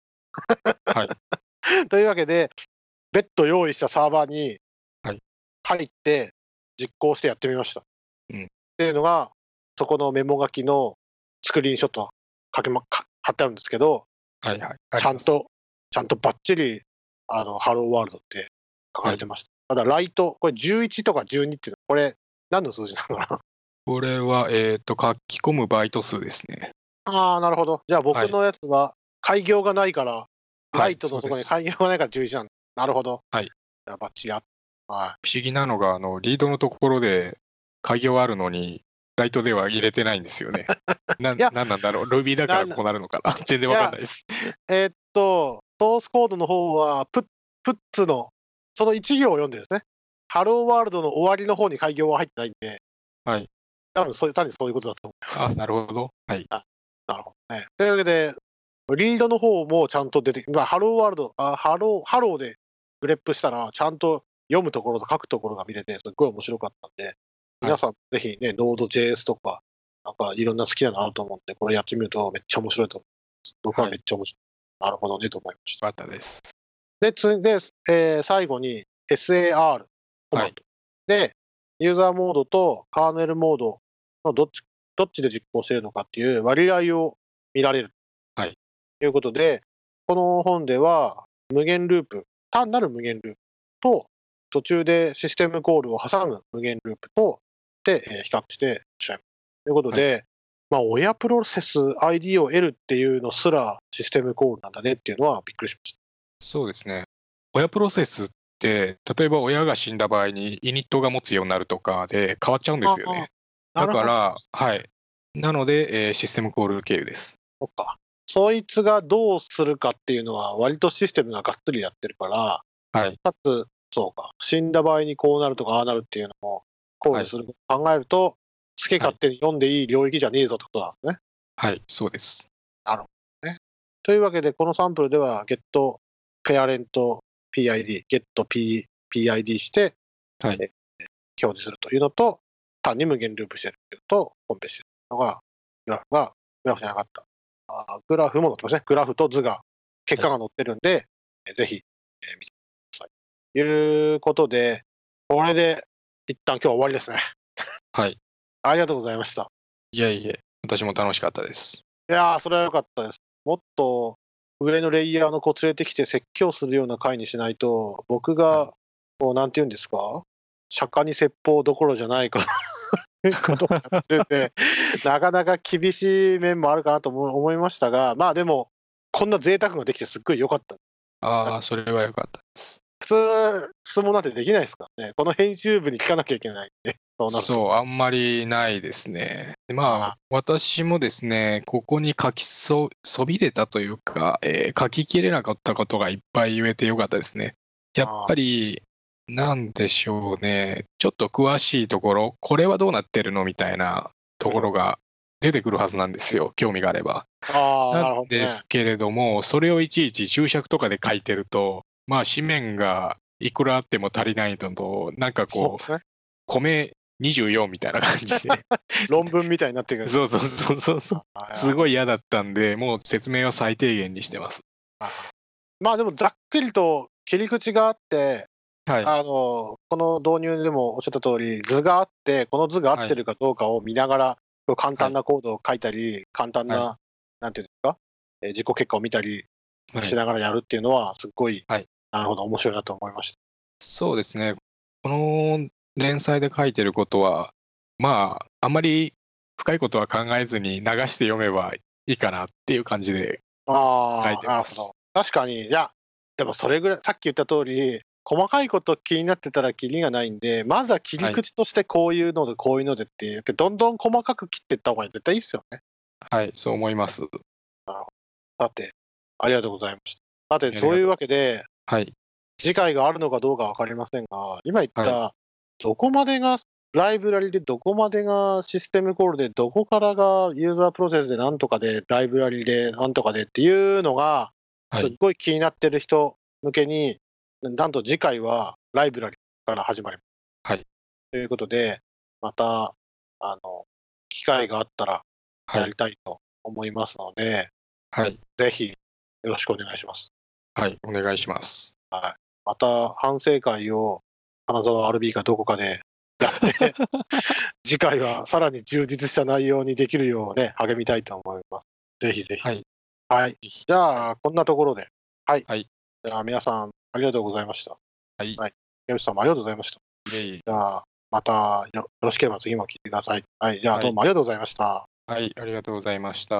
はい。というわけで、別途用意したサーバーにはい。入って実行してやってみました。うんっていうのが、そこのメモ書きのスクリーンショットかけまか貼ってあるんですけど、はいはい。ちゃんと、ちゃんとバッチリ、あの、ハローワールドって書かれてました。ただ、ライト、これ11とか12っていうのは、これ、何の数字なのかな？これは、えっ、と、書き込むバイト数ですね。ああ、なるほど。じゃあ僕のやつは、開業がないから、いライトのところに開業がないから11なんだ。なるほど。はいじゃあバッチリあは不思議なのが、あの、リードのところで、鍵業あるのに、ライトでは入れてないんですよね。な、なんなんだろう？Ruby だからこうなるのかな？全然わかんないです。い。えーっと、ソースコードの方は、プッ、プッツの、その1行を読んでですね。ハローワールドの終わりの方に開業は入ってないんで、はい。多分そういう、単にそういうことだと思あ、なるほど。はい。う。なるほどね。というわけで、リードの方もちゃんと出て、まあ、 Hello World、あ hello、hello で grep したら、ちゃんと読むところと書くところが見れて、すっごい面白かったんで、皆さんぜひね、Node.js とか、なんかいろんな好きなのあると思うんで、これやってみるとめっちゃ面白いと思います。僕はめっちゃ面白い。なるほどねと思いました。よかったです。で、つで、えー最後に sar コマンド、はいで、ユーザーモードとカーネルモードのどっちどっちで実行しているのかっていう割合を見られる。はい。ということで、この本では無限ループ、単なる無限ループと、途中でシステムコールを挟む無限ループと、で、えー比較してしゃいます。ということで、まあ、親プロセス ID を得るっていうのすらシステムコールなんだねっていうのはびっくりしました。そうですね。親プロセスって、例えば親が死んだ場合にイニットが持つようになるとかで変わっちゃうんですよね。だから、はい。なので、えーシステムコール経由です。そっか。そいつがどうするかっていうのは、割とシステムががっつりやってるから、はい。かつ、そうか、死んだ場合にこうなるとか、ああなるっていうのも考慮することを考えると、好き勝手に読んでいい領域じゃねえぞってことなんですね。はい、そうです。というわけで、このサンプルでは、get parent PID、get P PID して、はいえ表示するというのと、単に無限ループしてるっていうのと、コンペしてるのが、グラフが、グラフじゃなかった。あグラフも載ってますね。グラフと図が、結果が載ってるんで、えぜひ、えー見てください。うことで、これで、一旦今日は終わりですね。はい。ありがとうございました。いえいえ、私も楽しかったです。いやー、それは良かったです。もっと上のレイヤーの子連れてきて説教するような回にしないと、僕が、こう、なんて言うんですか？釈迦に説法どころじゃないかということをやってるんで、なかなか厳しい面もあるかなと思思いましたが、まあでも、こんな贅沢ができてすっごい良かった。ああ、それは良かったです。普通、質問なんてできないですからね。この編集部に聞かなきゃいけないんで、そうあんまりないですね。でまああ、私もですね、ここに書きそ、そびれたというか、えー書ききれなかったことがいっぱい言えてよかったですね。やっぱり、なんでしょうね、ちょっと詳しいところ、これはどうなってるのみたいなところが出てくるはずなんですよ、興味があれば。ああ、なん。ですけれども、それをいちいち注釈とかで書いてると、まあ、紙面がいくらあっても足りないのと、なんかこう、そうね。米24みたいな感じで、論文みたいになってくる。そうそうそうそうそう、すい。ごい嫌だったんで、もう説明は最低限にしてます。まあでもざっくりと切り口があって、はい。あのこの導入でもおっしゃった通り、図があって、この図が合ってるかどうかを見ながら、簡単なコードを書いたり、簡単な、はなんていうんですか、えー実行結果を見たりはいしながらやるっていうのは、すっごい、はいなるほど、面白いなと思いました。そうですね。この連載で書いてることは、まあ、あんまり深いことは考えずに流して読めばいいかなっていう感じで、ああ、書いてます。確かに、いや、でもそれぐらい、さっき言った通り、細かいこと気になってたらキリがないんで、まずは切り口としてこういうので、こういうのでって言って、どんどん細かく切っていった方が絶対いいですよね。はい、そう思います。さて、ありがとうございました。さて、そういうわけで、はい。次回があるのかどうかわかりませんが、今言った、はどこまでがライブラリで、どこまでがシステムコールで、どこからがユーザープロセスでなんとかで、ライブラリでなんとかでっていうのが、はい。すっごい気になってる人向けに、なんと次回はライブラリから始まります。はい。ということで、また、あの、機会があったらやはい。りたいと思いますので、はい。ぜひよろしくお願いします。はい。お願いします。また反省会を金沢 RB かどこかでやって、次回はさらに充実した内容にできるようね、励みたいと思います。ぜひぜひ。はい。はい。じゃあ、こんなところで。はい。はいじゃあ、皆さん、ありがとうございました。はい。はい矢口さんもありがとうございました。いえいえじゃあ、またよよろしければ次も聞いてください。はい。じゃあ、はいどうもありがとうございました。はい。ありがとうございました。